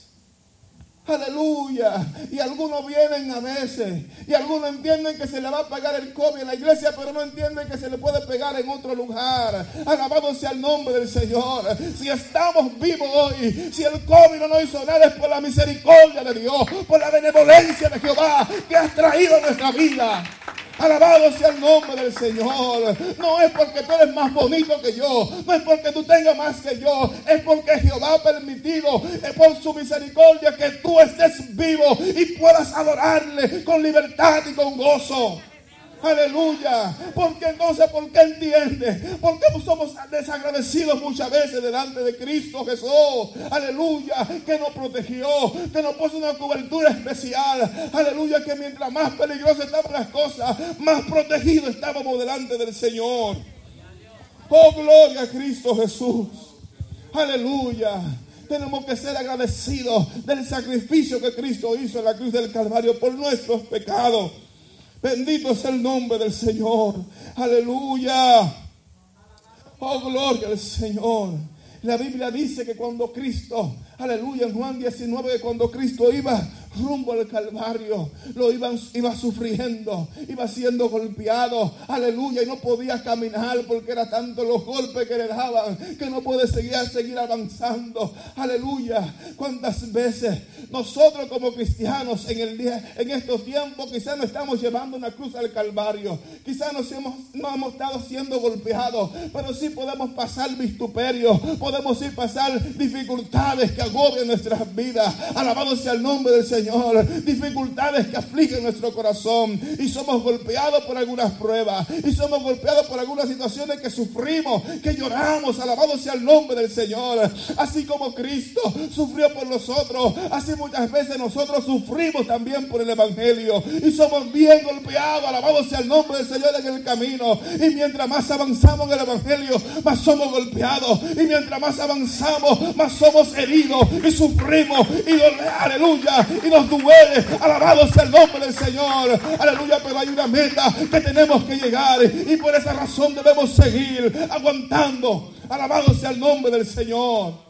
Aleluya. Y algunos vienen a veces. Y algunos entienden que se le va a pagar el COVID en la iglesia, pero no entienden que se le puede pegar en otro lugar. Alabado sea el nombre del Señor. Si estamos vivos hoy, si el COVID no nos hizo nada, es por la misericordia de Dios, por la benevolencia de Jehová que has traído nuestra vida. Alabado sea el nombre del Señor. No es porque tú eres más bonito que yo. No es porque tú tengas más que yo. Es porque Jehová ha permitido, es por su misericordia, que tú estés vivo y puedas adorarle con libertad y con gozo. Aleluya. Porque entonces, ¿por qué entiende? Porque somos desagradecidos muchas veces delante de Cristo Jesús. Aleluya. Que nos protegió, que nos puso una cobertura especial. Aleluya. Que mientras más peligrosas estaban las cosas, más protegidos estábamos delante del Señor. Oh, gloria a Cristo Jesús. Aleluya. Tenemos que ser agradecidos del sacrificio que Cristo hizo en la cruz del Calvario por nuestros pecados. Bendito es el nombre del Señor. Aleluya. Oh, gloria al Señor. La Biblia dice que cuando Cristo, aleluya, en Juan 19, que cuando Cristo iba rumbo al Calvario, lo iban, iba sufriendo, iba siendo golpeado, aleluya, y no podía caminar porque era tanto los golpes que le daban que no puede seguir, seguir avanzando, aleluya. ¿Cuántas veces nosotros como cristianos en el día, en estos tiempos, quizás no estamos llevando una cruz al Calvario, quizás nos hemos, no hemos estado siendo golpeados, pero sí podemos pasar vituperio, podemos sí pasar dificultades que agobian nuestras vidas. Alabado sea el nombre del Señor. Dificultades que afligen nuestro corazón. Y somos golpeados por algunas pruebas. Y somos golpeados por algunas situaciones que sufrimos, que lloramos. Alabado sea el nombre del Señor. Así como Cristo sufrió por nosotros. Así muchas veces nosotros sufrimos también por el Evangelio. Y somos bien golpeados. Alabado sea el nombre del Señor en el camino. Y mientras más avanzamos en el Evangelio, más somos golpeados. Y mientras más avanzamos, más somos heridos. Y sufrimos. Y aleluya. Y nos duele. Alabado sea el nombre del Señor. Aleluya, pero hay una meta que tenemos que llegar. Y por esa razón debemos seguir aguantando. Alabado sea el nombre del Señor.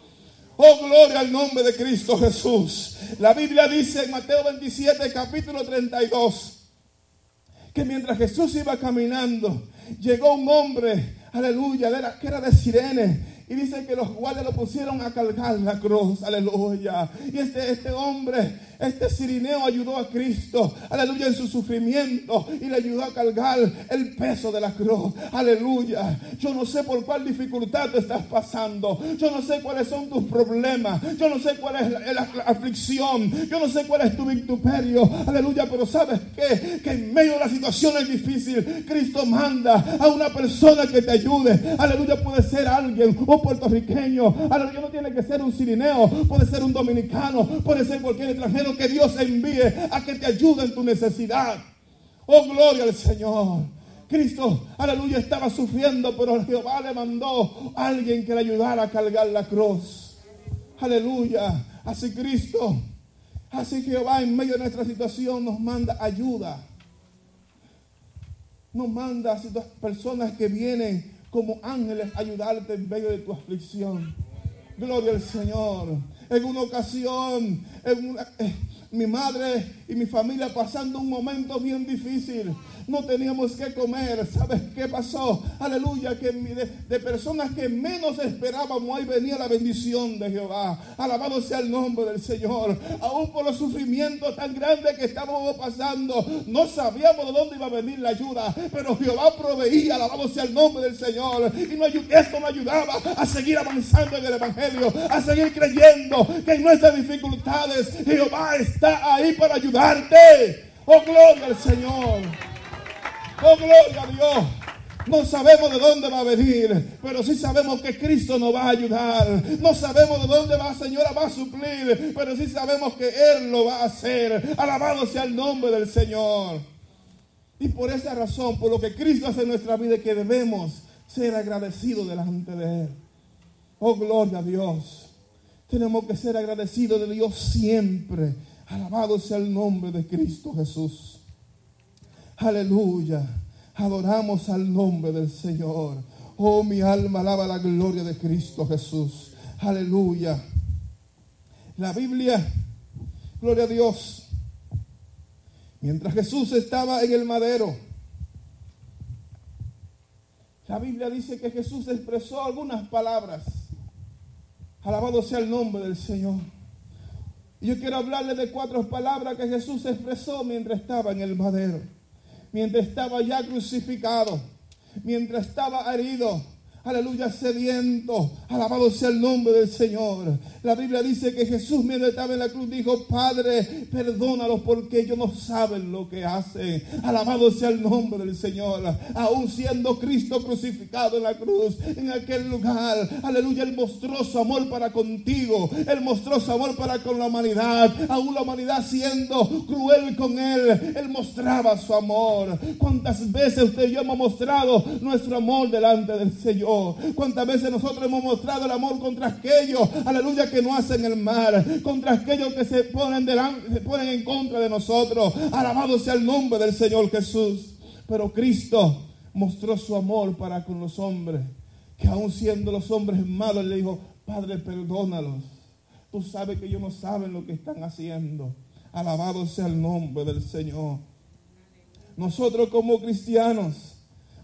Oh, gloria al nombre de Cristo Jesús. La Biblia dice en Mateo 27, capítulo 32, que mientras Jesús iba caminando, llegó un hombre, aleluya, que era de Sirene. Y dice que los guardias lo pusieron a cargar la cruz, aleluya. Y este, este hombre este sirineo ayudó a Cristo, aleluya, en su sufrimiento y le ayudó a cargar el peso de la cruz, aleluya. Yo no sé por cuál dificultad te estás pasando, yo no sé cuáles son tus problemas, yo no sé cuál es la, aflicción, yo no sé cuál es tu victuperio, aleluya, pero sabes qué? que en medio de la situación es difícil, Cristo manda a una persona que te ayude, aleluya, puede ser alguien, un puertorriqueño, aleluya, no tiene que ser un sirineo, puede ser un dominicano, puede ser cualquier extranjero que Dios envíe a que te ayude en tu necesidad. Oh, gloria al Señor. Cristo, aleluya, estaba sufriendo, pero Jehová le mandó a alguien que le ayudara a cargar la cruz. Aleluya. Así Cristo, así Jehová en medio de nuestra situación nos manda ayuda. Nos manda a personas que vienen como ángeles a ayudarte en medio de tu aflicción. Gloria al Señor. En una ocasión, en eh, mi madre y mi familia pasando un momento bien difícil no teníamos que comer. ¿Sabes qué pasó? Aleluya, que de, personas que menos esperábamos, ahí venía la bendición de Jehová. Alabado sea el nombre del Señor. Aún por los sufrimientos tan grandes que estábamos pasando, no sabíamos de dónde iba a venir la ayuda, pero Jehová proveía, alabado sea el nombre del Señor. Y esto nos ayudaba a seguir avanzando en el Evangelio, a seguir creyendo que en nuestras dificultades Jehová está ahí para ayudarte. Oh, gloria al Señor. Oh, gloria a Dios. No sabemos de dónde va a venir, pero sí sabemos que Cristo nos va a ayudar. No sabemos de dónde va, Señora, va a suplir, pero sí sabemos que Él lo va a hacer. Alabado sea el nombre del Señor. Y por esa razón, por lo que Cristo hace en nuestra vida, que debemos ser agradecidos delante de Él. Oh, gloria a Dios. Tenemos que ser agradecidos de Dios siempre. Alabado sea el nombre de Cristo Jesús. Aleluya. Adoramos al nombre del Señor. Oh, mi alma alaba la gloria de Cristo Jesús. Aleluya. La Biblia, gloria a Dios. Mientras Jesús estaba en el madero, la Biblia dice que Jesús expresó algunas palabras. Alabado sea el nombre del Señor. Yo quiero hablarle de cuatro palabras que Jesús expresó mientras estaba en el madero, mientras estaba ya crucificado, mientras estaba herido, aleluya, sediento. Alabado sea el nombre del Señor. La Biblia dice que Jesús mientras estaba en la cruz dijo, Padre, perdónalos porque ellos no saben lo que hacen. Alabado sea el nombre del Señor. Aún siendo Cristo crucificado en la cruz, en aquel lugar, aleluya, Él mostró su amor para contigo. Él mostró su amor para con la humanidad. Aún la humanidad siendo cruel con Él, Él mostraba su amor. ¿Cuántas veces usted y yo hemos mostrado nuestro amor delante del Señor? ¿Cuántas veces nosotros hemos mostrado el amor contra aquellos, aleluya, que no hacen el mal, contra aquellos que se ponen, delante, se ponen en contra de nosotros? Alabado sea el nombre del Señor Jesús. Pero Cristo mostró su amor para con los hombres, que aún siendo los hombres malos, le dijo, Padre, perdónalos. Tú sabes que ellos no saben lo que están haciendo. Alabado sea el nombre del Señor. Nosotros como cristianos,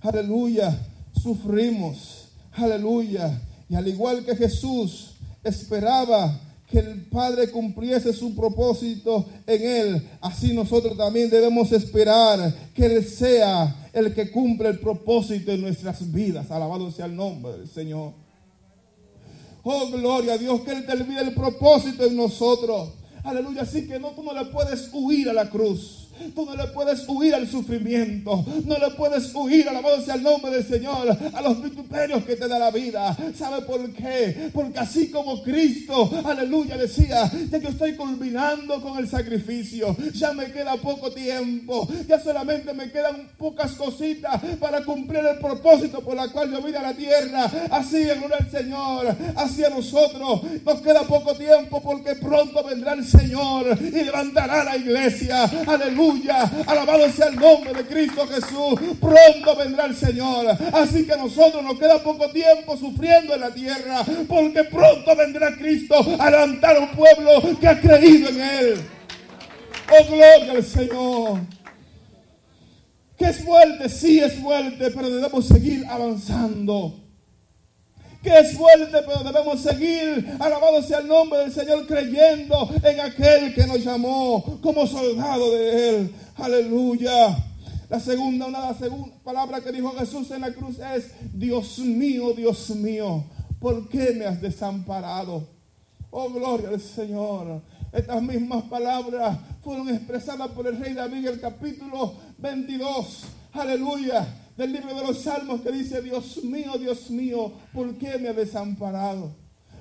aleluya, sufrimos, aleluya. Y al igual que Jesús esperaba que el Padre cumpliese su propósito en Él, así nosotros también debemos esperar que Él sea el que cumple el propósito en nuestras vidas. Alabado sea el nombre del Señor. Oh, gloria a Dios, que Él termine el propósito en nosotros. Aleluya, así que no, tú no le puedes huir a la cruz. Tú no le puedes huir al sufrimiento. No le puedes huir, alabado sea el nombre del Señor, a los vituperios que te da la vida. ¿Sabe por qué? Porque así como Cristo, aleluya, decía, ya que estoy culminando con el sacrificio, ya me queda poco tiempo, ya solamente me quedan pocas cositas para cumplir el propósito por la cual yo vine a la tierra. Así en el Señor, así a nosotros nos queda poco tiempo porque pronto vendrá el Señor y levantará la iglesia. Aleluya. Alabado sea el nombre de Cristo Jesús. Pronto vendrá el Señor. Así que a nosotros nos queda poco tiempo sufriendo en la tierra. Porque pronto vendrá Cristo a levantar un pueblo que ha creído en Él. Oh, gloria al Señor. Que es fuerte, sí es fuerte, pero debemos seguir avanzando que es fuerte, pero debemos seguir, alabado sea el nombre del Señor, creyendo en aquel que nos llamó como soldado de Él. Aleluya. La segunda, una de las segundas palabras que dijo Jesús en la cruz es, Dios mío, Dios mío, ¿por qué me has desamparado? Oh, gloria al Señor. Estas mismas palabras fueron expresadas por el rey David en el capítulo 22. Aleluya del libro de los Salmos que dice, Dios mío, Dios mío, ¿por qué me ha desamparado?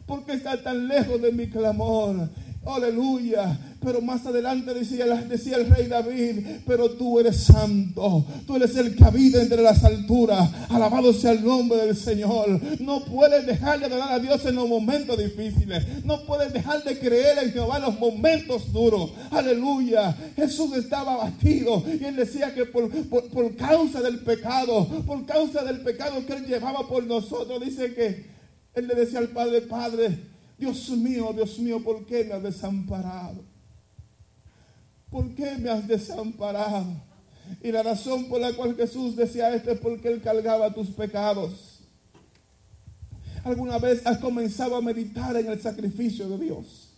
¿Por qué está tan lejos de mi clamor? Aleluya. Pero más adelante decía, el rey David, pero tú eres santo, tú eres el que habita entre las alturas. Alabado sea el nombre del Señor. No puedes dejar de adorar a Dios en los momentos difíciles. No puedes dejar de creer en Jehová en los momentos duros. Aleluya. Jesús estaba abatido y él decía que por causa del pecado, por causa del pecado que él llevaba por nosotros, dice que él le decía al Padre, Padre, Dios mío, Dios mío, ¿por qué me has desamparado? ¿Por qué me has desamparado? Y la razón por la cual Jesús decía esto es porque Él cargaba tus pecados. ¿Alguna vez has comenzado a meditar en el sacrificio de Dios?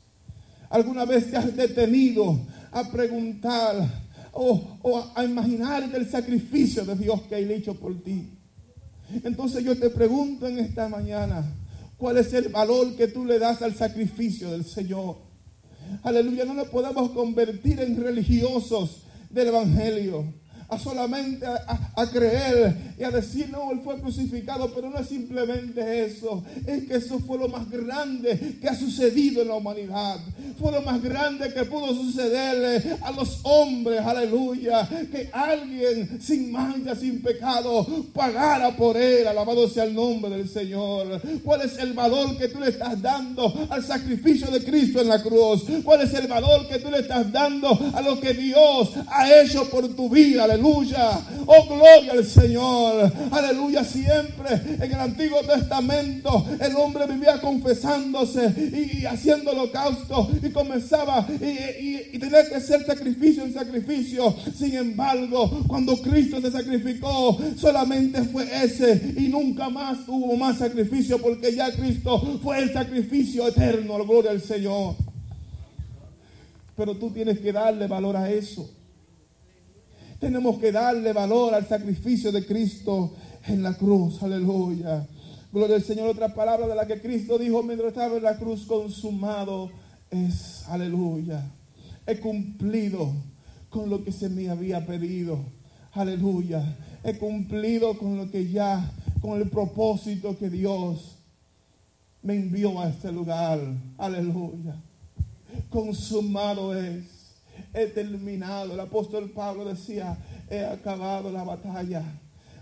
¿Alguna vez te has detenido a preguntar o, a imaginar el sacrificio de Dios que ha hecho por ti? Entonces yo te pregunto en esta mañana, ¿cuál es el valor que tú le das al sacrificio del Señor? Aleluya, no nos podemos convertir en religiosos del Evangelio. A solamente a, creer y a decir, no, Él fue crucificado, pero no es simplemente eso, es que eso fue lo más grande que ha sucedido en la humanidad, fue lo más grande que pudo sucederle a los hombres, aleluya, que alguien sin mancha, sin pecado, pagara por Él, alabado sea el nombre del Señor. ¿Cuál es el valor que tú le estás dando al sacrificio de Cristo en la cruz? ¿Cuál es el valor que tú le estás dando a lo que Dios ha hecho por tu vida? Aleluya. Oh, gloria al Señor. Aleluya. Siempre en el Antiguo Testamento el hombre vivía confesándose y, y haciendo holocausto y comenzaba y, y- tenía que hacer sacrificio en sacrificio. Sin embargo, cuando Cristo se sacrificó, solamente fue ese y nunca más hubo más sacrificio porque ya Cristo fue el sacrificio eterno. Gloria al Señor. Pero tú tienes que darle valor a eso. Tenemos que darle valor al sacrificio de Cristo en la cruz. Aleluya. Gloria al Señor. Otra palabra de la que Cristo dijo mientras estaba en la cruz consumado es, aleluya. He cumplido con lo que se me había pedido. Aleluya. He cumplido con lo que ya, con el propósito que Dios me envió a este lugar. Aleluya consumado es, he terminado. El apóstol Pablo decía, he acabado la batalla.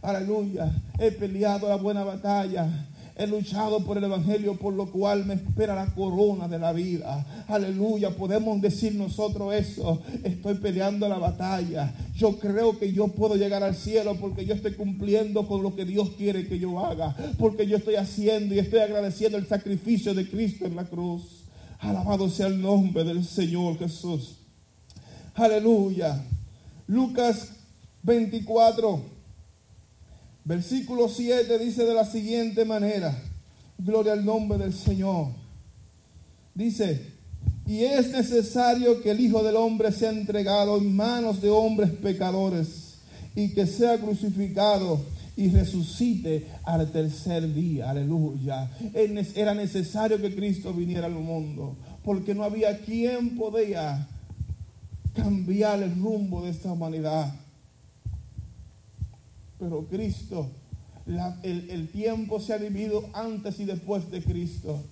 Aleluya, he peleado la buena batalla. He luchado por el Evangelio, por lo cual me espera la corona de la vida. Aleluya, podemos decir nosotros eso. Estoy peleando la batalla. Yo creo que yo puedo llegar al cielo porque yo estoy cumpliendo con lo que Dios quiere que yo haga. Porque yo estoy haciendo y estoy agradeciendo el sacrificio de Cristo en la cruz. Alabado sea el nombre del Señor Jesús. Aleluya. Lucas 24, versículo 7 dice de la siguiente manera. Gloria al nombre del Señor. Dice, y es necesario que el Hijo del Hombre sea entregado en manos de hombres pecadores y que sea crucificado y resucite al tercer día. Aleluya. Era necesario que Cristo viniera al mundo porque no había quien podía cambiar el rumbo de esta humanidad. Pero Cristo, el, el tiempo se ha dividido antes y después de Cristo.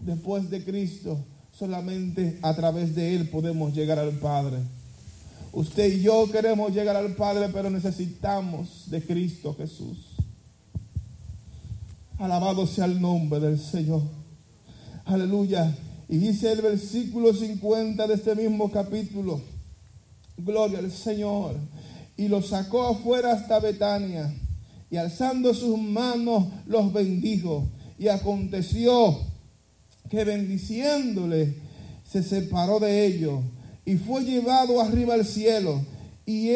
Después de Cristo, solamente a través de Él podemos llegar al Padre. Usted y yo queremos llegar al Padre, pero necesitamos de Cristo Jesús. Alabado sea el nombre del Señor. Aleluya. Y dice el versículo 50 de este mismo capítulo. Gloria al Señor. Y los sacó afuera hasta Betania. Y alzando sus manos los bendijo. Y aconteció que bendiciéndole se separó de ellos y fue llevado arriba al cielo. Y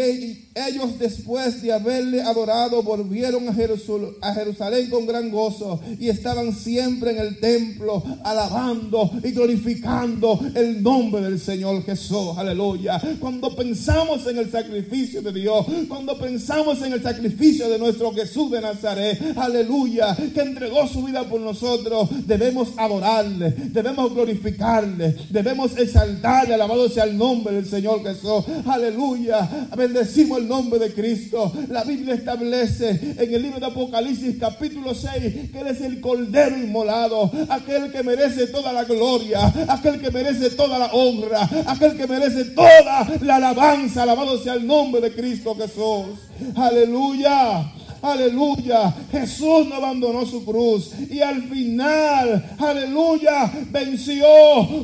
ellos después de haberle adorado volvieron a Jerusalén con gran gozo y estaban siempre en el templo alabando y glorificando el nombre del Señor Jesús. Aleluya. Cuando pensamos en el sacrificio de Dios, cuando pensamos en el sacrificio de nuestro Jesús de Nazaret, aleluya, que entregó su vida por nosotros, debemos adorarle, debemos glorificarle, debemos exaltarle, alabado sea el nombre del Señor Jesús. Aleluya. Bendecimos el nombre de Cristo. La Biblia establece en el libro de Apocalipsis capítulo 6 que Él es el Cordero inmolado, aquel que merece toda la gloria, aquel que merece toda la honra, aquel que merece toda la alabanza. Alabado sea el nombre de Cristo Jesús. Aleluya. Aleluya. Jesús no abandonó su cruz. Y al final, aleluya, venció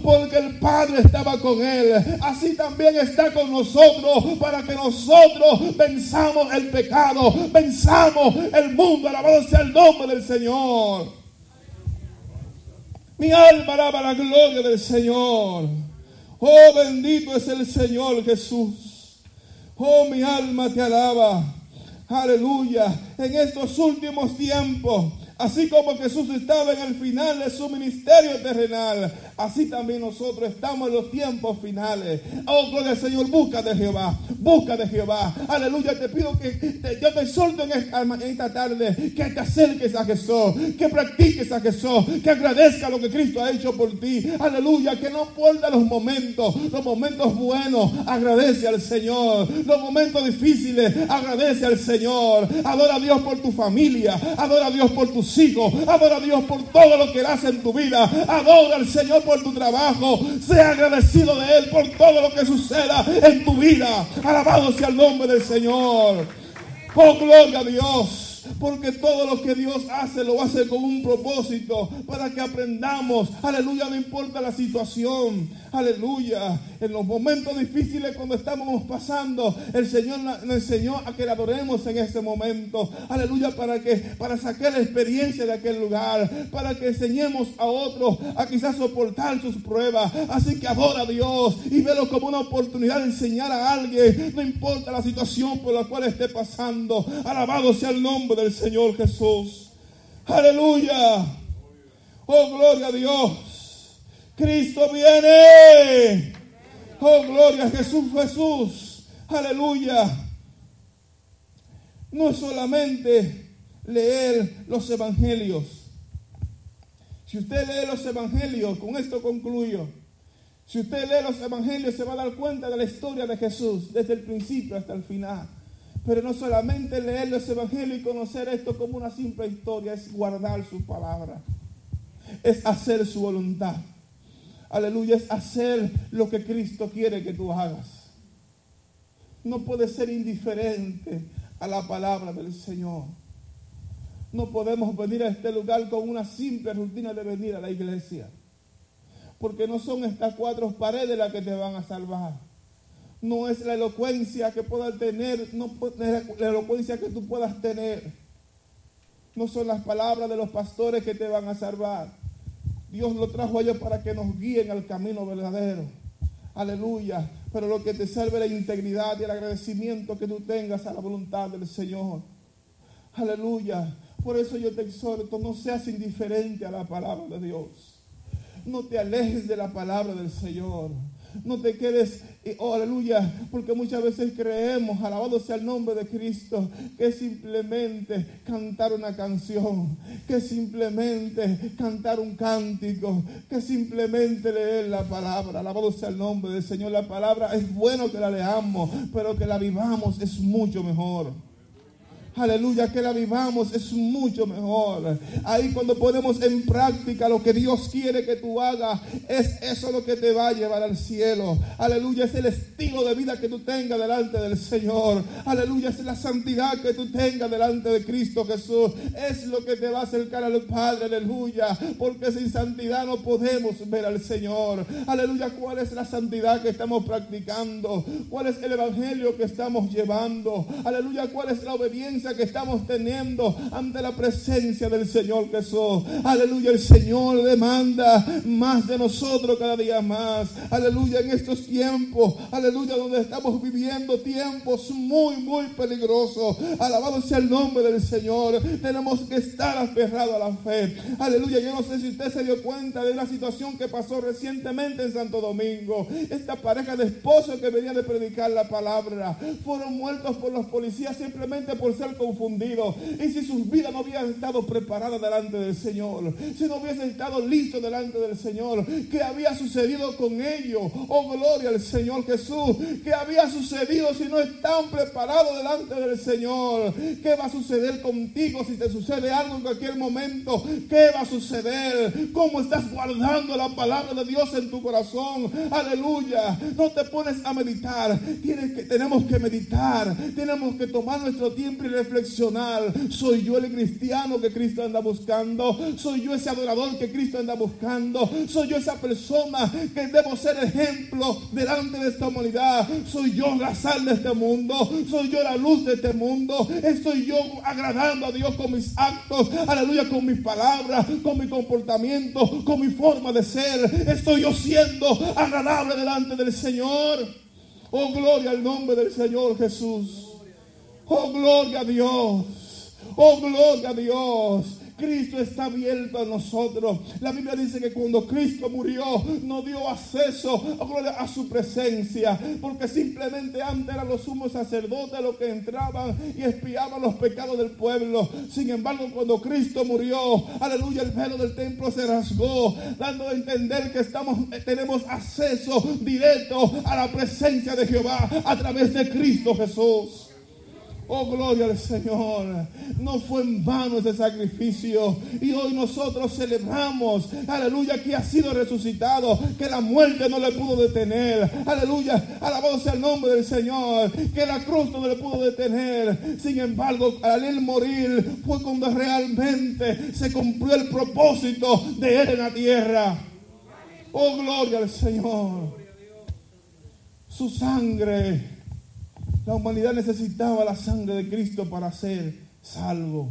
porque el Padre estaba con él. Así también está con nosotros para que nosotros venzamos el pecado, venzamos el mundo. Alabado sea el nombre del Señor. Mi alma alaba la gloria del Señor. Oh, bendito es el Señor Jesús. Oh, mi alma te alaba. Aleluya. En estos últimos tiempos, así como Jesús estaba en el final de su ministerio terrenal, así también nosotros estamos en los tiempos finales. Oh, gloria al Señor, busca de Jehová. busca de Jehová. Aleluya, te pido que yo te exhorto en esta, en esta tarde que te acerques a Jesús, que practiques a Jesús, que agradezca lo que Cristo ha hecho por ti. Aleluya, que no importa los momentos, los momentos buenos, agradece al Señor. Los momentos difíciles, agradece al Señor. Adora a Dios por tu familia, adora a Dios por tus hijos, adora a Dios por todo lo que Él hace en tu vida. Adora al Señor por tu trabajo. Sea agradecido de Él por todo lo que suceda en tu vida. Alabado sea el nombre del Señor. Oh, gloria a Dios. Porque todo lo que Dios hace lo hace con un propósito para que aprendamos. Aleluya, no importa la situación. Aleluya. En los momentos difíciles cuando estamos pasando, el Señor nos enseñó a que le adoremos en ese momento. Aleluya, para que para sacar la experiencia de aquel lugar, para que enseñemos a otros a quizás soportar sus pruebas. Así que adora a Dios y velo como una oportunidad de enseñar a alguien, no importa la situación por la cual esté pasando. Alabado sea el nombre del Señor Jesús. Aleluya. Oh, gloria a Dios. Cristo viene. Oh, gloria a Jesús, Jesús. Aleluya. No es solamente leer los evangelios. Si usted lee los evangelios, con esto concluyo. Si usted lee los evangelios se va a dar cuenta de la historia de Jesús desde el principio hasta el final. Pero no solamente leer los evangelios y conocer esto como una simple historia, es guardar su palabra. Es hacer su voluntad. Aleluya, es hacer lo que Cristo quiere que tú hagas. No puedes ser indiferente a la palabra del Señor. No podemos venir a este lugar con una simple rutina de venir a la iglesia. Porque no son estas cuatro paredes las que te van a salvar. No es la elocuencia que puedas tener, no pu- la elocuencia que tú puedas tener. No son las palabras de los pastores que te van a salvar. Dios lo trajo a ellos para que nos guíen al camino verdadero. Aleluya. Pero lo que te salve es la integridad y el agradecimiento que tú tengas a la voluntad del Señor. Aleluya. Por eso yo te exhorto, no seas indiferente a la palabra de Dios. No te alejes de la palabra del Señor. No te quedes, eh, oh, aleluya, porque muchas veces creemos, alabado sea el nombre de Cristo, que simplemente cantar una canción, que simplemente cantar un cántico, que simplemente leer la palabra. Alabado sea el nombre del Señor. La palabra es bueno que la leamos, pero que la vivamos es mucho mejor. Aleluya, que la vivamos es mucho mejor. Ahí cuando ponemos en práctica lo que Dios quiere que tú hagas, es eso lo que te va a llevar al cielo. Aleluya, es el estilo de vida que tú tengas delante del Señor. Aleluya, es la santidad que tú tengas delante de Cristo Jesús. Es lo que te va a acercar al Padre, aleluya. Porque sin santidad no podemos ver al Señor. Aleluya, ¿cuál es la santidad que estamos practicando? ¿Cuál es el evangelio que estamos llevando? Aleluya, ¿cuál es la obediencia que estamos teniendo ante la presencia del Señor Jesús? Aleluya, el Señor demanda más de nosotros cada día más. Aleluya, en estos tiempos, aleluya, donde estamos viviendo tiempos muy, muy peligrosos. Alabado sea el nombre del Señor. Tenemos que estar aferrados a la fe. Aleluya, yo no sé si usted se dio cuenta de la situación que pasó recientemente en Santo Domingo. Esta pareja de esposos que venía de predicar la palabra fueron muertos por los policías simplemente por ser confundidos. Y si sus vidas no hubieran estado preparadas delante del Señor, si no hubiesen estado listos delante del Señor, ¿qué había sucedido con ellos? Oh, gloria al Señor Jesús. ¿Qué había sucedido si no están preparados delante del Señor? ¿Qué va a suceder contigo si te sucede algo en cualquier momento? ¿Qué va a suceder? ¿Cómo estás guardando la palabra de Dios en tu corazón? Aleluya. No te pones a meditar. Tienes que, tenemos que meditar. Tenemos que tomar nuestro tiempo y reflexionar. ¿Soy yo el cristiano que Cristo anda buscando? ¿Soy yo ese adorador que Cristo anda buscando? ¿Soy yo esa persona que debo ser ejemplo delante de esta humanidad? ¿Soy yo la sal de este mundo? ¿Soy yo la luz de este mundo? ¿Estoy yo agradando a Dios con mis actos? Aleluya, con mis palabras, con mi comportamiento, con mi forma de ser. ¿Estoy yo siendo agradable delante del Señor? Oh, gloria al nombre del Señor Jesús. Oh, gloria a Dios. Oh, gloria a Dios. Cristo está abierto a nosotros. La Biblia dice que cuando Cristo murió, no dio acceso oh, a su presencia, porque simplemente antes eran los sumos sacerdotes los que entraban y espiaban los pecados del pueblo. Sin embargo, cuando Cristo murió, aleluya, el velo del templo se rasgó, dando a entender que estamos, tenemos acceso directo a la presencia de Jehová a través de Cristo Jesús. Oh, gloria al Señor. No fue en vano ese sacrificio. Y hoy nosotros celebramos, aleluya, que ha sido resucitado, que la muerte no le pudo detener. Aleluya, alabado sea el nombre del Señor, que la cruz no le pudo detener. Sin embargo, al él morir fue cuando realmente se cumplió el propósito de él en la tierra. Oh, gloria al Señor. Su sangre la humanidad necesitaba la sangre de Cristo para ser salvo.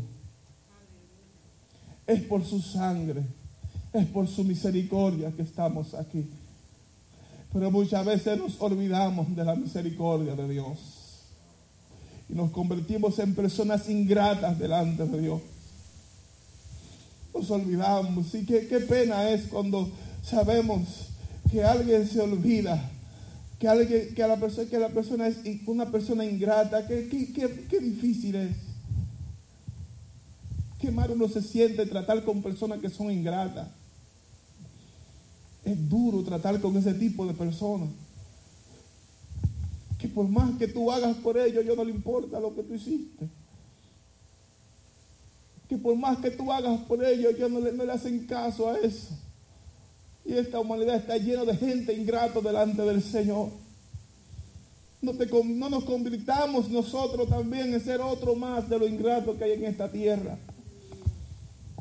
Es por su sangre, es por su misericordia que estamos aquí. Pero muchas veces nos olvidamos de la misericordia de Dios. Y nos convertimos en personas ingratas delante de Dios. Nos olvidamos. Y qué, qué pena es cuando sabemos que alguien se olvida que, alguien, que, la persona, que la persona es una persona ingrata, qué que, difícil es. Qué mal uno se siente tratar con personas que son ingratas. Es duro tratar con ese tipo de personas. Que por más que tú hagas por ellos, yo no le importa lo que tú hiciste. Que por más que tú hagas por ellos, yo no le, no le hacen caso a eso. Y esta humanidad está llena de gente ingrata delante del Señor. No, no, nos convirtamos nosotros también en ser otro más de lo ingrato que hay en esta tierra.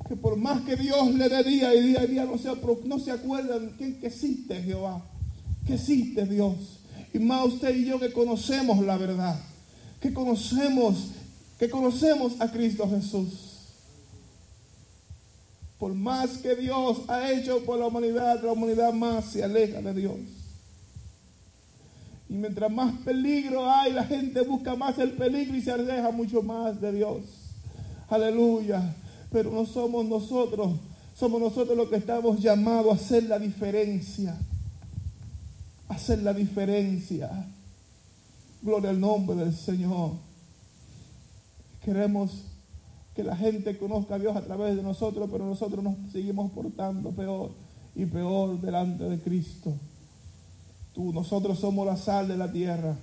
Que por más que Dios le dé día y día y día no se, no se acuerdan que, que existe Jehová, que existe Dios. Y más usted y yo que conocemos la verdad, que conocemos, que conocemos a Cristo Jesús. Por más que Dios ha hecho por la humanidad, la humanidad más se aleja de Dios. Y mientras más peligro hay, la gente busca más el peligro y se aleja mucho más de Dios. Aleluya. Pero no somos nosotros, somos nosotros los que estamos llamados a hacer la diferencia. hacer la diferencia. Gloria al nombre del Señor. Queremos que la gente conozca a Dios a través de nosotros, pero nosotros nos seguimos portando peor y peor delante de Cristo. Tú, nosotros somos la sal de la tierra.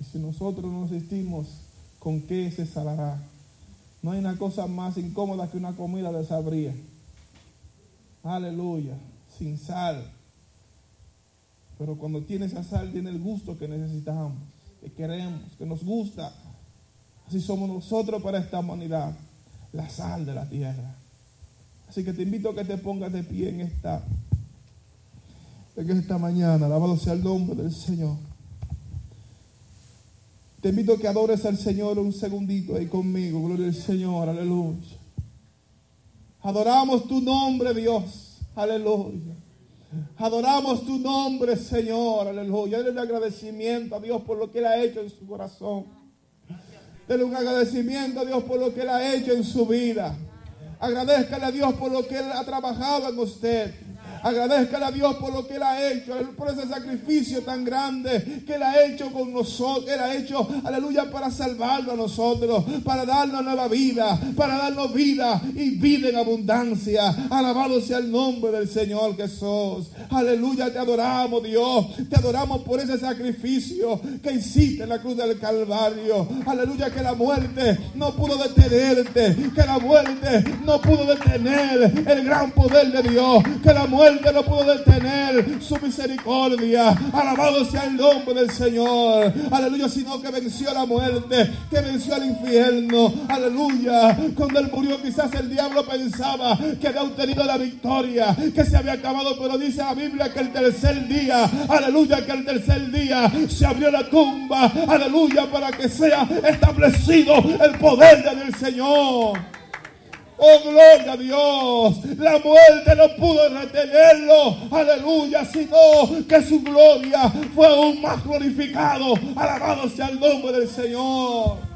Y si nosotros no existimos, ¿con qué se salará? No hay una cosa más incómoda que una comida de sabría. Aleluya, sin sal. Pero cuando tiene esa sal, tiene el gusto que necesitamos, que queremos, que nos gusta. Así somos nosotros para esta humanidad, la sal de la tierra. Así que te invito a que te pongas de pie en esta, en esta mañana. Alabado sea el nombre del Señor. Te invito a que adores al Señor un segundito ahí conmigo. Gloria al Señor, aleluya. Adoramos tu nombre, Dios. Aleluya. Adoramos tu nombre, Señor. Aleluya. Dale agradecimiento a Dios por lo que Él ha hecho en su corazón. Dele un agradecimiento a Dios por lo que Él ha hecho en su vida. Agradezcale a Dios por lo que Él ha trabajado en usted. Agradezcale a Dios por lo que Él ha hecho, por ese sacrificio tan grande que Él ha hecho con nosotros. Él ha hecho, aleluya, para salvarnos a nosotros, para darnos nueva vida, para darnos vida y vida en abundancia. Alabado sea el nombre del Señor Jesús. Aleluya, te adoramos, Dios. Te adoramos por ese sacrificio que hiciste en la cruz del Calvario. Aleluya, que la muerte no pudo detenerte, que la muerte no pudo detener el gran poder de Dios, que la muerte que no pudo detener su misericordia. Alabado sea el nombre del Señor. Aleluya, sino que venció la muerte, que venció al infierno. Aleluya. Cuando él murió, quizás el diablo pensaba que había obtenido la victoria, que se había acabado, pero dice la Biblia que el tercer día, aleluya, que el tercer día se abrió la tumba, aleluya, para que sea establecido el poder del Señor. Oh, gloria a Dios. La muerte no pudo retenerlo. Aleluya. Sino que su gloria fue aún más glorificado. Alabado sea el nombre del Señor.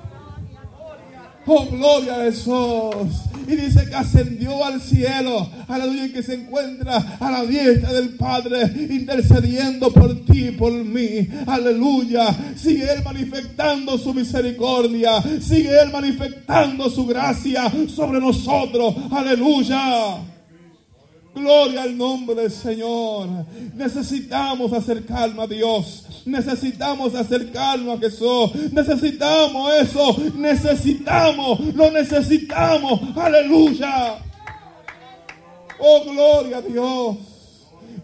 Oh, gloria a Jesús. Y dice que ascendió al cielo. Aleluya. Y que se encuentra a la diestra del Padre intercediendo por ti y por mí. Aleluya. Sigue Él manifestando su misericordia. Sigue Él manifestando su gracia sobre nosotros. Aleluya. Gloria al nombre del Señor. Necesitamos acercarnos a Dios. Necesitamos acercarnos a Jesús. Necesitamos eso. Necesitamos. Lo necesitamos. Aleluya. Oh, gloria a Dios.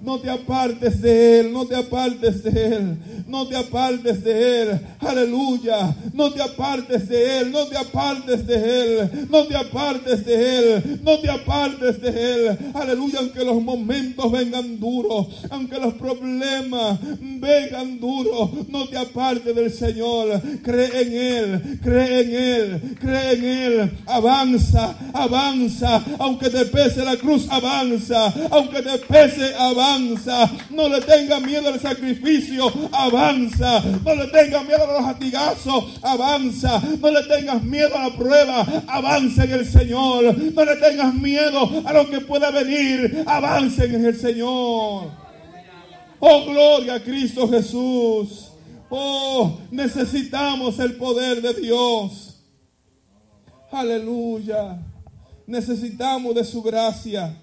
No te apartes de Él, no te apartes de Él, no te apartes de Él. Aleluya. No te apartes de Él, no te apartes de Él, no te apartes de Él, no te apartes de Él. Aleluya. Aunque los momentos vengan duros, aunque los problemas vengan duros, no te apartes del Señor. Cree en Él, cree en Él, cree en Él. Avanza, avanza. Aunque te pese la cruz, avanza. Aunque te pese, avanza. No le tenga miedo al sacrificio, avanza. No le tenga miedo a los latigazos, avanza. No le tengas miedo a la prueba, avanza en el Señor. No le tengas miedo a lo que pueda venir, avancen en el Señor. Oh, gloria a Cristo Jesús. Oh, necesitamos el poder de Dios. Aleluya. Necesitamos de su gracia.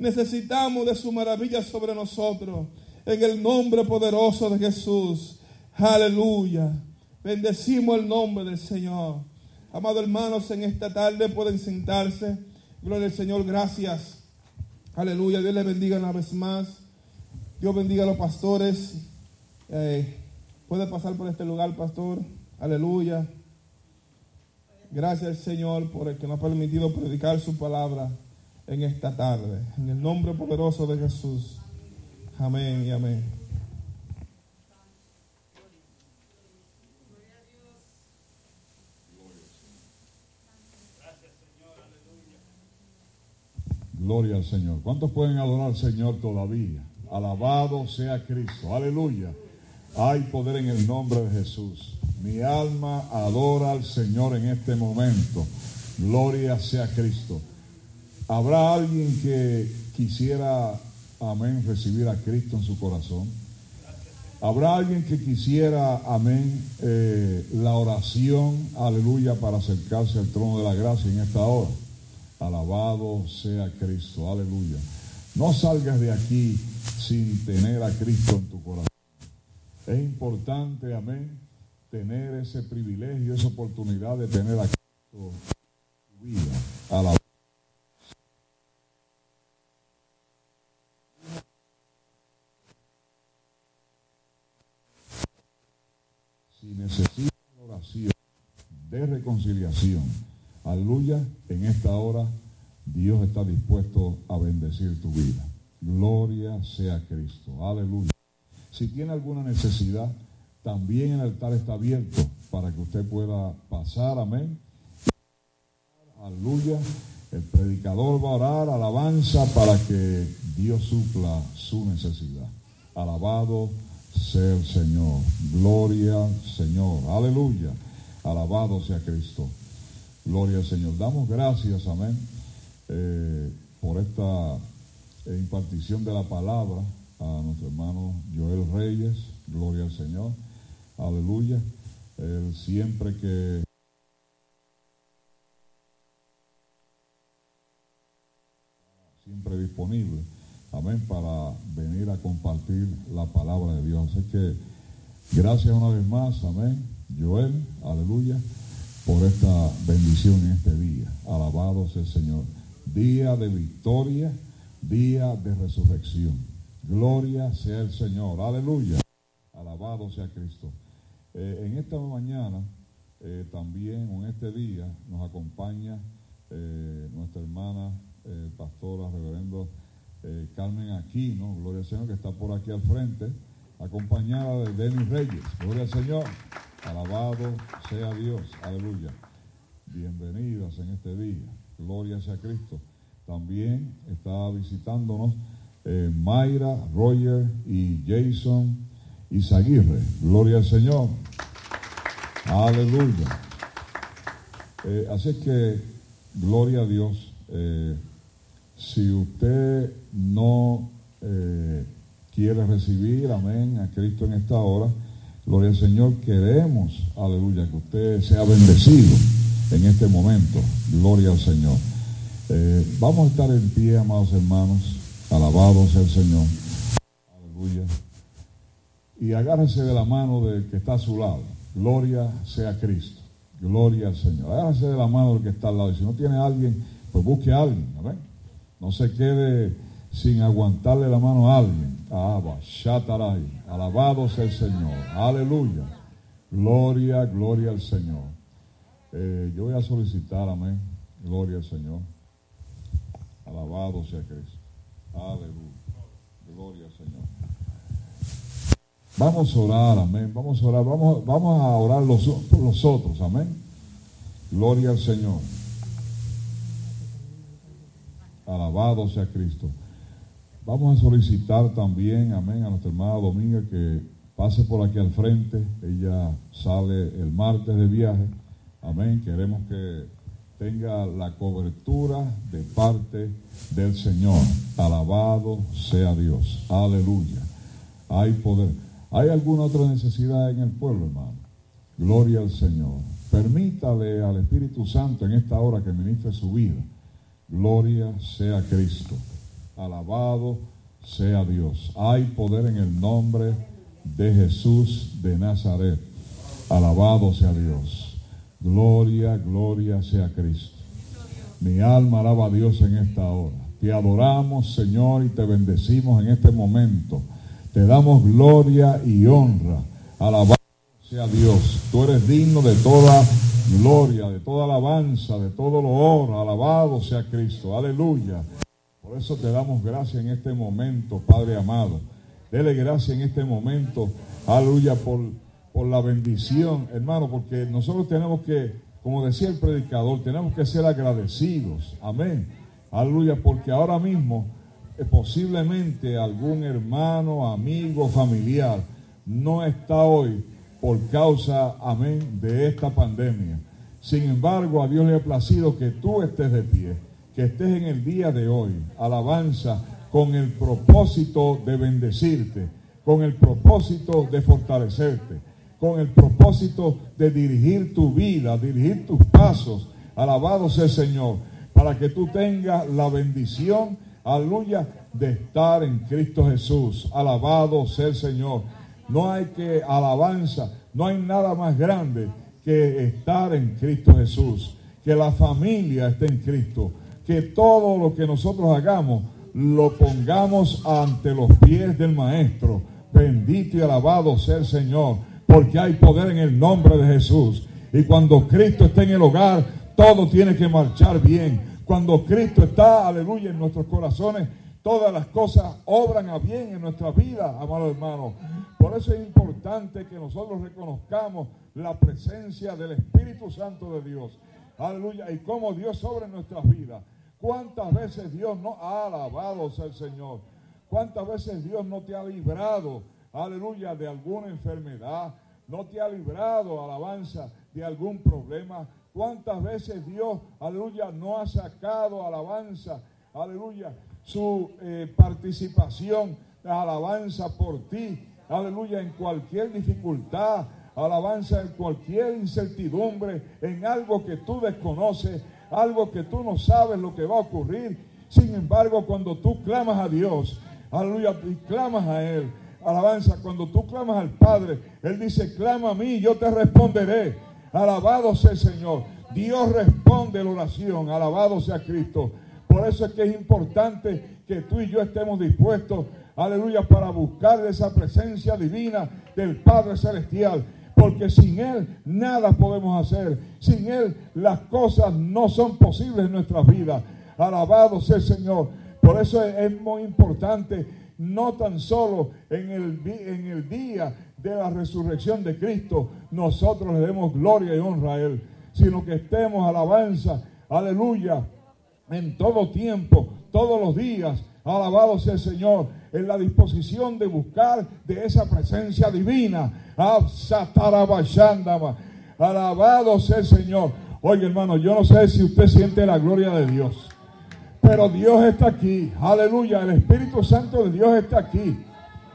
Necesitamos de su maravilla sobre nosotros. En el nombre poderoso de Jesús. Aleluya. Bendecimos el nombre del Señor. Amados hermanos, en esta tarde pueden sentarse. Gloria al Señor, gracias. Aleluya. Dios les bendiga una vez más. Dios bendiga a los pastores. Eh, puede pasar por este lugar, pastor. Aleluya. Gracias al Señor por el que nos ha permitido predicar su palabra en esta tarde. En el nombre poderoso de Jesús. Amén y amén. Gloria al Señor. ¿Cuántos pueden adorar al Señor todavía? Alabado sea Cristo. Aleluya. Hay poder en el nombre de Jesús. Mi alma adora al Señor en este momento. Gloria sea Cristo. ¿Habrá alguien que quisiera, amén, recibir a Cristo en su corazón? ¿Habrá alguien que quisiera, amén, eh, la oración, aleluya, para acercarse al trono de la gracia en esta hora? Alabado sea Cristo, aleluya. No salgas de aquí sin tener a Cristo en tu corazón. Es importante, amén, tener ese privilegio, esa oportunidad de tener a Cristo en tu vida. Alabado. Si necesitas oración de reconciliación, aleluya, en esta hora Dios está dispuesto a bendecir tu vida. Gloria sea Cristo, aleluya. Si tiene alguna necesidad, también el altar está abierto para que usted pueda pasar, amén. Aleluya. El predicador va a orar alabanza para que Dios supla su necesidad. Alabado el Señor. Gloria Señor. Aleluya. Alabado sea Cristo. Gloria al Señor. Damos gracias, amén, eh, por esta impartición de la palabra a nuestro hermano Joel Reyes. Gloria al Señor. Aleluya. Él siempre que siempre disponible, amén, para venir a compartir la palabra de Dios. Así que gracias una vez más, amén, Joel, aleluya, por esta bendición en este día. Alabado sea el Señor. Día de victoria, día de resurrección. Gloria sea el Señor, aleluya. Alabado sea Cristo. Eh, en esta mañana, eh, también en este día, nos acompaña eh, nuestra hermana pastora, reverendo eh, Carmen Aquino, gloria al Señor, que está por aquí al frente, acompañada de Denis Reyes, gloria al Señor, alabado sea Dios, aleluya. Bienvenidas en este día, gloria sea Cristo. También está visitándonos eh, Mayra, Roger y Jason Izaguirre, gloria al Señor, aleluya. Eh, así es que, gloria a Dios. Si usted no eh, quiere recibir, amén, a Cristo en esta hora, gloria al Señor, queremos, aleluya, que usted sea bendecido en este momento. Gloria al Señor. Eh, vamos a estar en pie, amados hermanos. Alabado sea el Señor. Aleluya. Y agárrese de la mano del que está a su lado. Gloria sea Cristo. Gloria al Señor. Agárrese de la mano del que está al lado. Y si no tiene a alguien, pues busque a alguien. Amén. No se quede sin aguantarle la mano a alguien. Abba, Shataray. Alabado sea el Señor. Aleluya. Gloria, gloria al Señor. Eh, yo voy a solicitar, amén. Gloria al Señor. Alabado sea Cristo. Aleluya. Gloria al Señor. Vamos a orar, amén. Vamos a orar. Vamos, vamos a orar los, los otros, amén. Gloria al Señor. Alabado sea Cristo. Vamos a solicitar también, amén, a nuestra hermana Dominga que pase por aquí al frente. Ella sale el martes de viaje. Amén. Queremos que tenga la cobertura de parte del Señor. Alabado sea Dios. Aleluya. Hay poder. ¿Hay alguna otra necesidad en el pueblo, hermano? Gloria al Señor. Permítale al Espíritu Santo en esta hora que ministre su vida. Gloria sea Cristo. Alabado sea Dios. Hay poder en el nombre de Jesús de Nazaret. Alabado sea Dios. Gloria, gloria sea Cristo. Mi alma alaba a Dios en esta hora. Te adoramos, Señor, y te bendecimos en este momento. Te damos gloria y honra. Alabado sea Dios. Tú eres digno de toda gloria, de toda alabanza, de todo lo oro. Alabado sea Cristo. Aleluya. Por eso te damos gracias en este momento, Padre amado. Dele gracias en este momento. Aleluya por, por la bendición, hermano, porque nosotros tenemos que, como decía el predicador, tenemos que ser agradecidos. Amén. Aleluya, porque ahora mismo eh, posiblemente algún hermano, amigo, familiar no está hoy por causa, amén, de esta pandemia. Sin embargo, a Dios le ha placido que tú estés de pie, que estés en el día de hoy, alabanza, con el propósito de bendecirte, con el propósito de fortalecerte, con el propósito de dirigir tu vida, dirigir tus pasos. Alabado sea el Señor, para que tú tengas la bendición, aleluya, de estar en Cristo Jesús. Alabado sea el Señor. No hay que alabanza, no hay nada más grande que estar en Cristo Jesús, que la familia esté en Cristo, que todo lo que nosotros hagamos lo pongamos ante los pies del Maestro. Bendito y alabado sea el Señor, porque hay poder en el nombre de Jesús. Y cuando Cristo está en el hogar, todo tiene que marchar bien. Cuando Cristo está, aleluya, en nuestros corazones, todas las cosas obran a bien en nuestra vida, amado hermano. Por eso es importante que nosotros reconozcamos la presencia del Espíritu Santo de Dios. Aleluya. Y cómo Dios obra en nuestras vidas. ¿Cuántas veces Dios no ha alabado el Señor? ¿Cuántas veces Dios no te ha librado, aleluya, de alguna enfermedad? No te ha librado, alabanza, de algún problema. ¿Cuántas veces Dios, aleluya, no ha sacado, alabanza, aleluya, su eh, participación, alabanza por ti, aleluya, en cualquier dificultad, alabanza en cualquier incertidumbre, en algo que tú desconoces, algo que tú no sabes lo que va a ocurrir. Sin embargo, cuando tú clamas a Dios, aleluya, y clamas a Él, alabanza, cuando tú clamas al Padre, Él dice, clama a mí, yo te responderé. Alabado sea el Señor. Dios responde la oración, alabado sea Cristo. Por eso es que es importante que tú y yo estemos dispuestos, aleluya, para buscar esa presencia divina del Padre Celestial. Porque sin Él nada podemos hacer. Sin Él las cosas no son posibles en nuestras vidas. Alabado sea el Señor. Por eso es, muy importante, no tan solo en el, en el día de la resurrección de Cristo, nosotros le demos gloria y honra a Él, sino que estemos alabanza, aleluya, en todo tiempo, todos los días. Alabado sea el Señor, en la disposición de buscar de esa presencia divina. Alabado sea el Señor. Oye, hermano, yo no sé si usted siente la gloria de Dios. Pero Dios está aquí. Aleluya. El Espíritu Santo de Dios está aquí.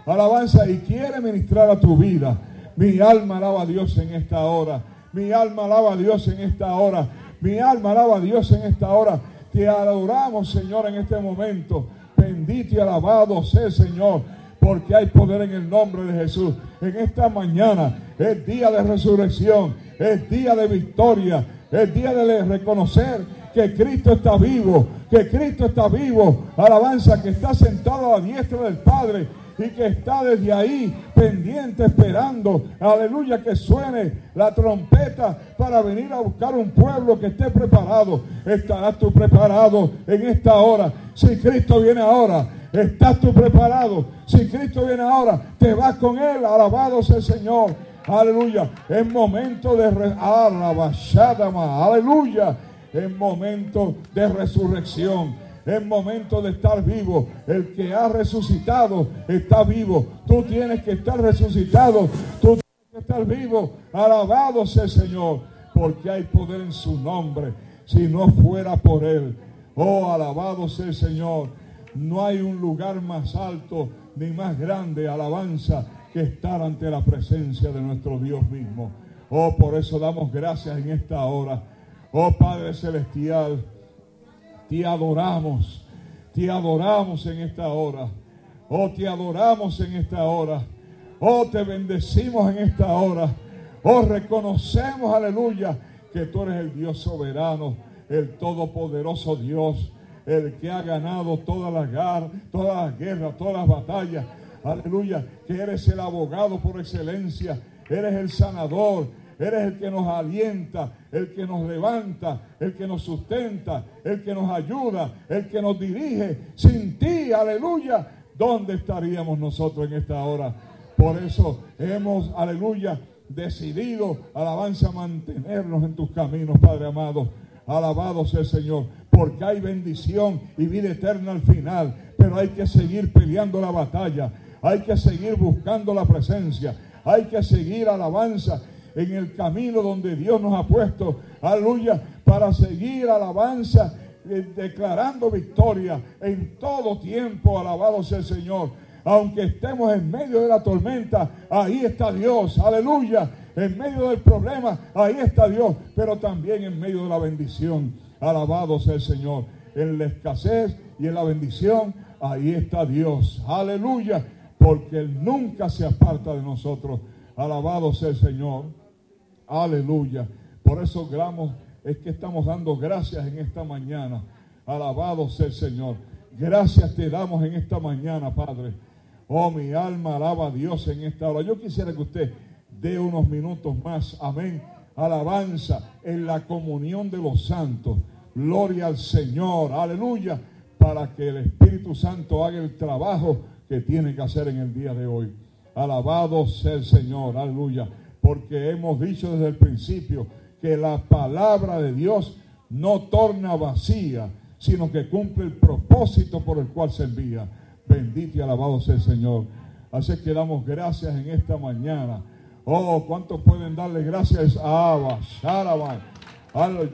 Alabanza y quiere ministrar a tu vida. Mi alma alaba a Dios en esta hora. Mi alma alaba a Dios en esta hora. Mi alma alaba a Dios en esta hora. Te adoramos, Señor, en este momento. Bendito y alabado sea Señor, porque hay poder en el nombre de Jesús. En esta mañana es día de resurrección, es día de victoria, es día de reconocer que Cristo está vivo, que Cristo está vivo. Alabanza que está sentado a la diestra del Padre y que está desde ahí pendiente esperando, aleluya, que suene la trompeta para venir a buscar un pueblo que esté preparado. ¿Estarás tú preparado en esta hora? Si Cristo viene ahora, ¿estás tú preparado? Si Cristo viene ahora, te vas con Él, alabado sea el Señor. Aleluya. Es momento de re aleluya. Es momento de resurrección. Es momento de estar vivo. El que ha resucitado está vivo. Tú tienes que estar resucitado. Tú tienes que estar vivo. Alabado sea el Señor. Porque hay poder en su nombre. Si no fuera por Él. Oh, alabado sea el Señor. No hay un lugar más alto ni más grande alabanza que estar ante la presencia de nuestro Dios mismo. Oh, por eso damos gracias en esta hora. Oh Padre Celestial, te adoramos, te adoramos en esta hora. Oh, te adoramos en esta hora. Oh, te bendecimos en esta hora. Oh, reconocemos, aleluya, que tú eres el Dios soberano, el todopoderoso Dios, el que ha ganado todas las, todas las guerras, todas las batallas. Aleluya, que eres el abogado por excelencia, eres el sanador, Eres el que nos alienta, el que nos levanta, el que nos sustenta, el que nos ayuda, el que nos dirige. Sin ti, aleluya, ¿dónde estaríamos nosotros en esta hora? Por eso hemos, aleluya, decidido, alabanza, mantenernos en tus caminos, Padre amado. Alabado sea el Señor, porque hay bendición y vida eterna al final, pero hay que seguir peleando la batalla, hay que seguir buscando la presencia, hay que seguir alabanza en el camino donde Dios nos ha puesto, aleluya, para seguir alabanza, eh, declarando victoria en todo tiempo, alabado sea el Señor. Aunque estemos en medio de la tormenta, ahí está Dios, aleluya. En medio del problema, ahí está Dios, pero también en medio de la bendición, alabado sea el Señor. En la escasez y en la bendición, ahí está Dios, aleluya, porque Él nunca se aparta de nosotros. Alabado sea el Señor. Aleluya. Por eso gramos, es que estamos dando gracias en esta mañana. Alabado sea el Señor. Gracias te damos en esta mañana, Padre. Oh, mi alma alaba a Dios en esta hora. Yo quisiera que usted dé unos minutos más. Amén. Alabanza en la comunión de los santos. Gloria al Señor. Aleluya. Para que el Espíritu Santo haga el trabajo que tiene que hacer en el día de hoy. Alabado sea el Señor. Aleluya porque hemos dicho desde el principio que la palabra de Dios no torna vacía, sino que cumple el propósito por el cual se envía. Bendito y alabado sea el Señor. Así que damos gracias en esta mañana. Oh, ¿cuántos pueden darle gracias a Abba, Sharaban?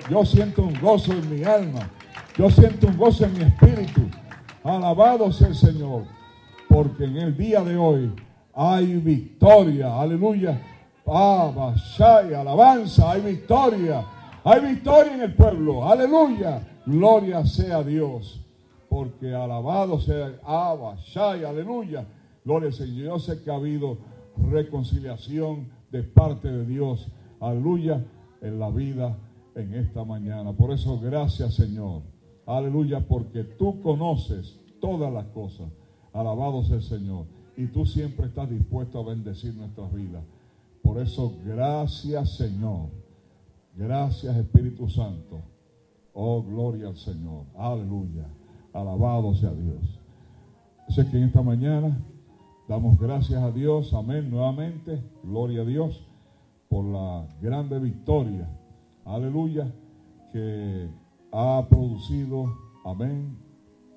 Yo siento un gozo en mi alma. Yo siento un gozo en mi espíritu. Alabado sea el Señor. Porque en el día de hoy hay victoria. Aleluya Ah, y alabanza, hay victoria. Hay victoria en el pueblo. Aleluya. Gloria sea Dios. Porque alabado sea Abba, Shai, aleluya. Gloria al Señor. Yo sé que ha habido reconciliación de parte de Dios. Aleluya. En la vida en esta mañana. Por eso, gracias Señor. Aleluya. Porque tú conoces todas las cosas. Alabado sea el Señor. Y tú siempre estás dispuesto a bendecir nuestras vidas. Por eso, gracias Señor. Gracias Espíritu Santo. Oh, gloria al Señor. Aleluya. Alabado sea Dios. Sé que en esta mañana damos gracias a Dios. Amén. Nuevamente. Gloria a Dios por la grande victoria. Aleluya. Que ha producido. Amén.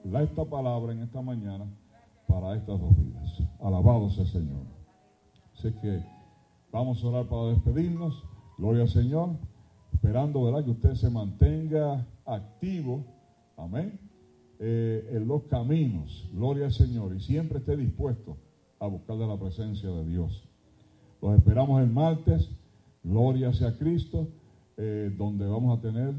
La, esta palabra en esta mañana para estas dos vidas. Alabado sea el Señor. Sé que Vamos a orar para despedirnos. Gloria al Señor. esperando ¿verdad? que usted se mantenga activo, amén, eh, en los caminos, gloria al Señor, y siempre esté dispuesto a buscar de la presencia de Dios. Los esperamos el martes, gloria sea Cristo, eh, donde vamos a tener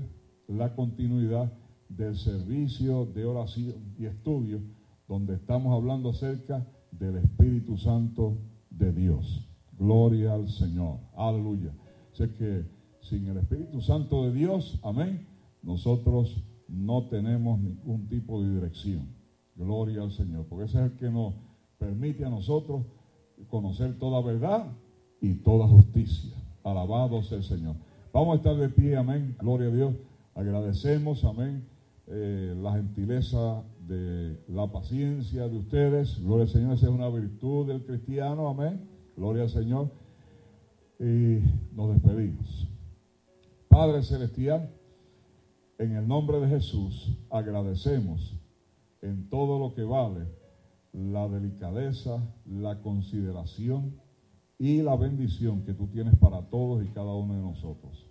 la continuidad del servicio de oración y estudio, donde estamos hablando acerca del Espíritu Santo de Dios. Gloria al Señor. Aleluya. Sé que sin el Espíritu Santo de Dios, amén, nosotros no tenemos ningún tipo de dirección. Gloria al Señor. Porque ese es el que nos permite a nosotros conocer toda verdad y toda justicia. Alabado sea el Señor. Vamos a estar de pie, amén. Gloria a Dios. Agradecemos, amén, eh, la gentileza de la paciencia de ustedes. Gloria al Señor, esa es una virtud del cristiano, amén. Gloria al Señor. Y nos despedimos. Padre Celestial, en el nombre de Jesús, agradecemos en todo lo que vale la delicadeza, la consideración y la bendición que tú tienes para todos y cada uno de nosotros.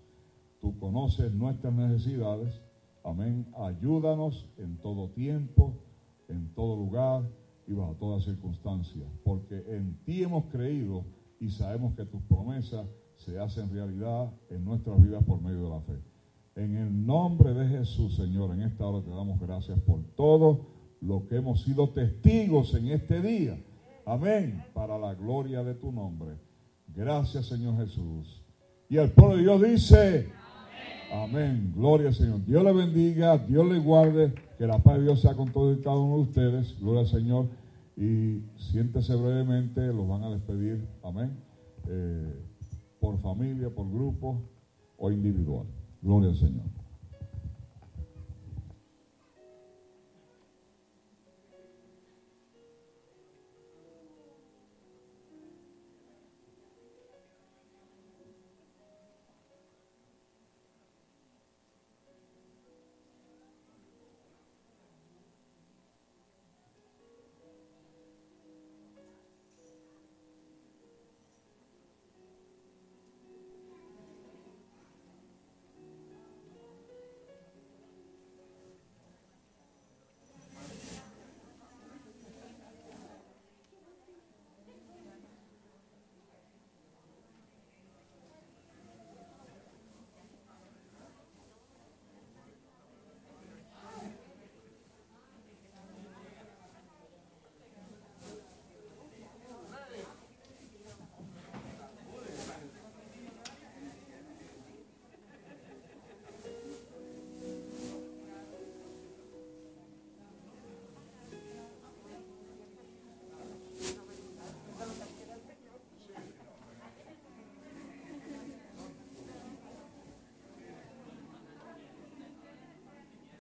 Tú conoces nuestras necesidades. Amén. Ayúdanos en todo tiempo, en todo lugar y bajo todas circunstancias, porque en ti hemos creído y sabemos que tus promesas se hacen realidad en nuestras vidas por medio de la fe. En el nombre de Jesús, Señor, en esta hora te damos gracias por todo lo que hemos sido testigos en este día. Amén. Para la gloria de tu nombre. Gracias, Señor Jesús. Y el pueblo de Dios dice, Amén. Gloria Señor. Dios le bendiga, Dios le guarde, que la paz de Dios sea con todos y cada uno de ustedes. Gloria al Señor. Y siéntese brevemente, los van a despedir. Amén. Eh, por familia, por grupo o individual. Gloria al Señor.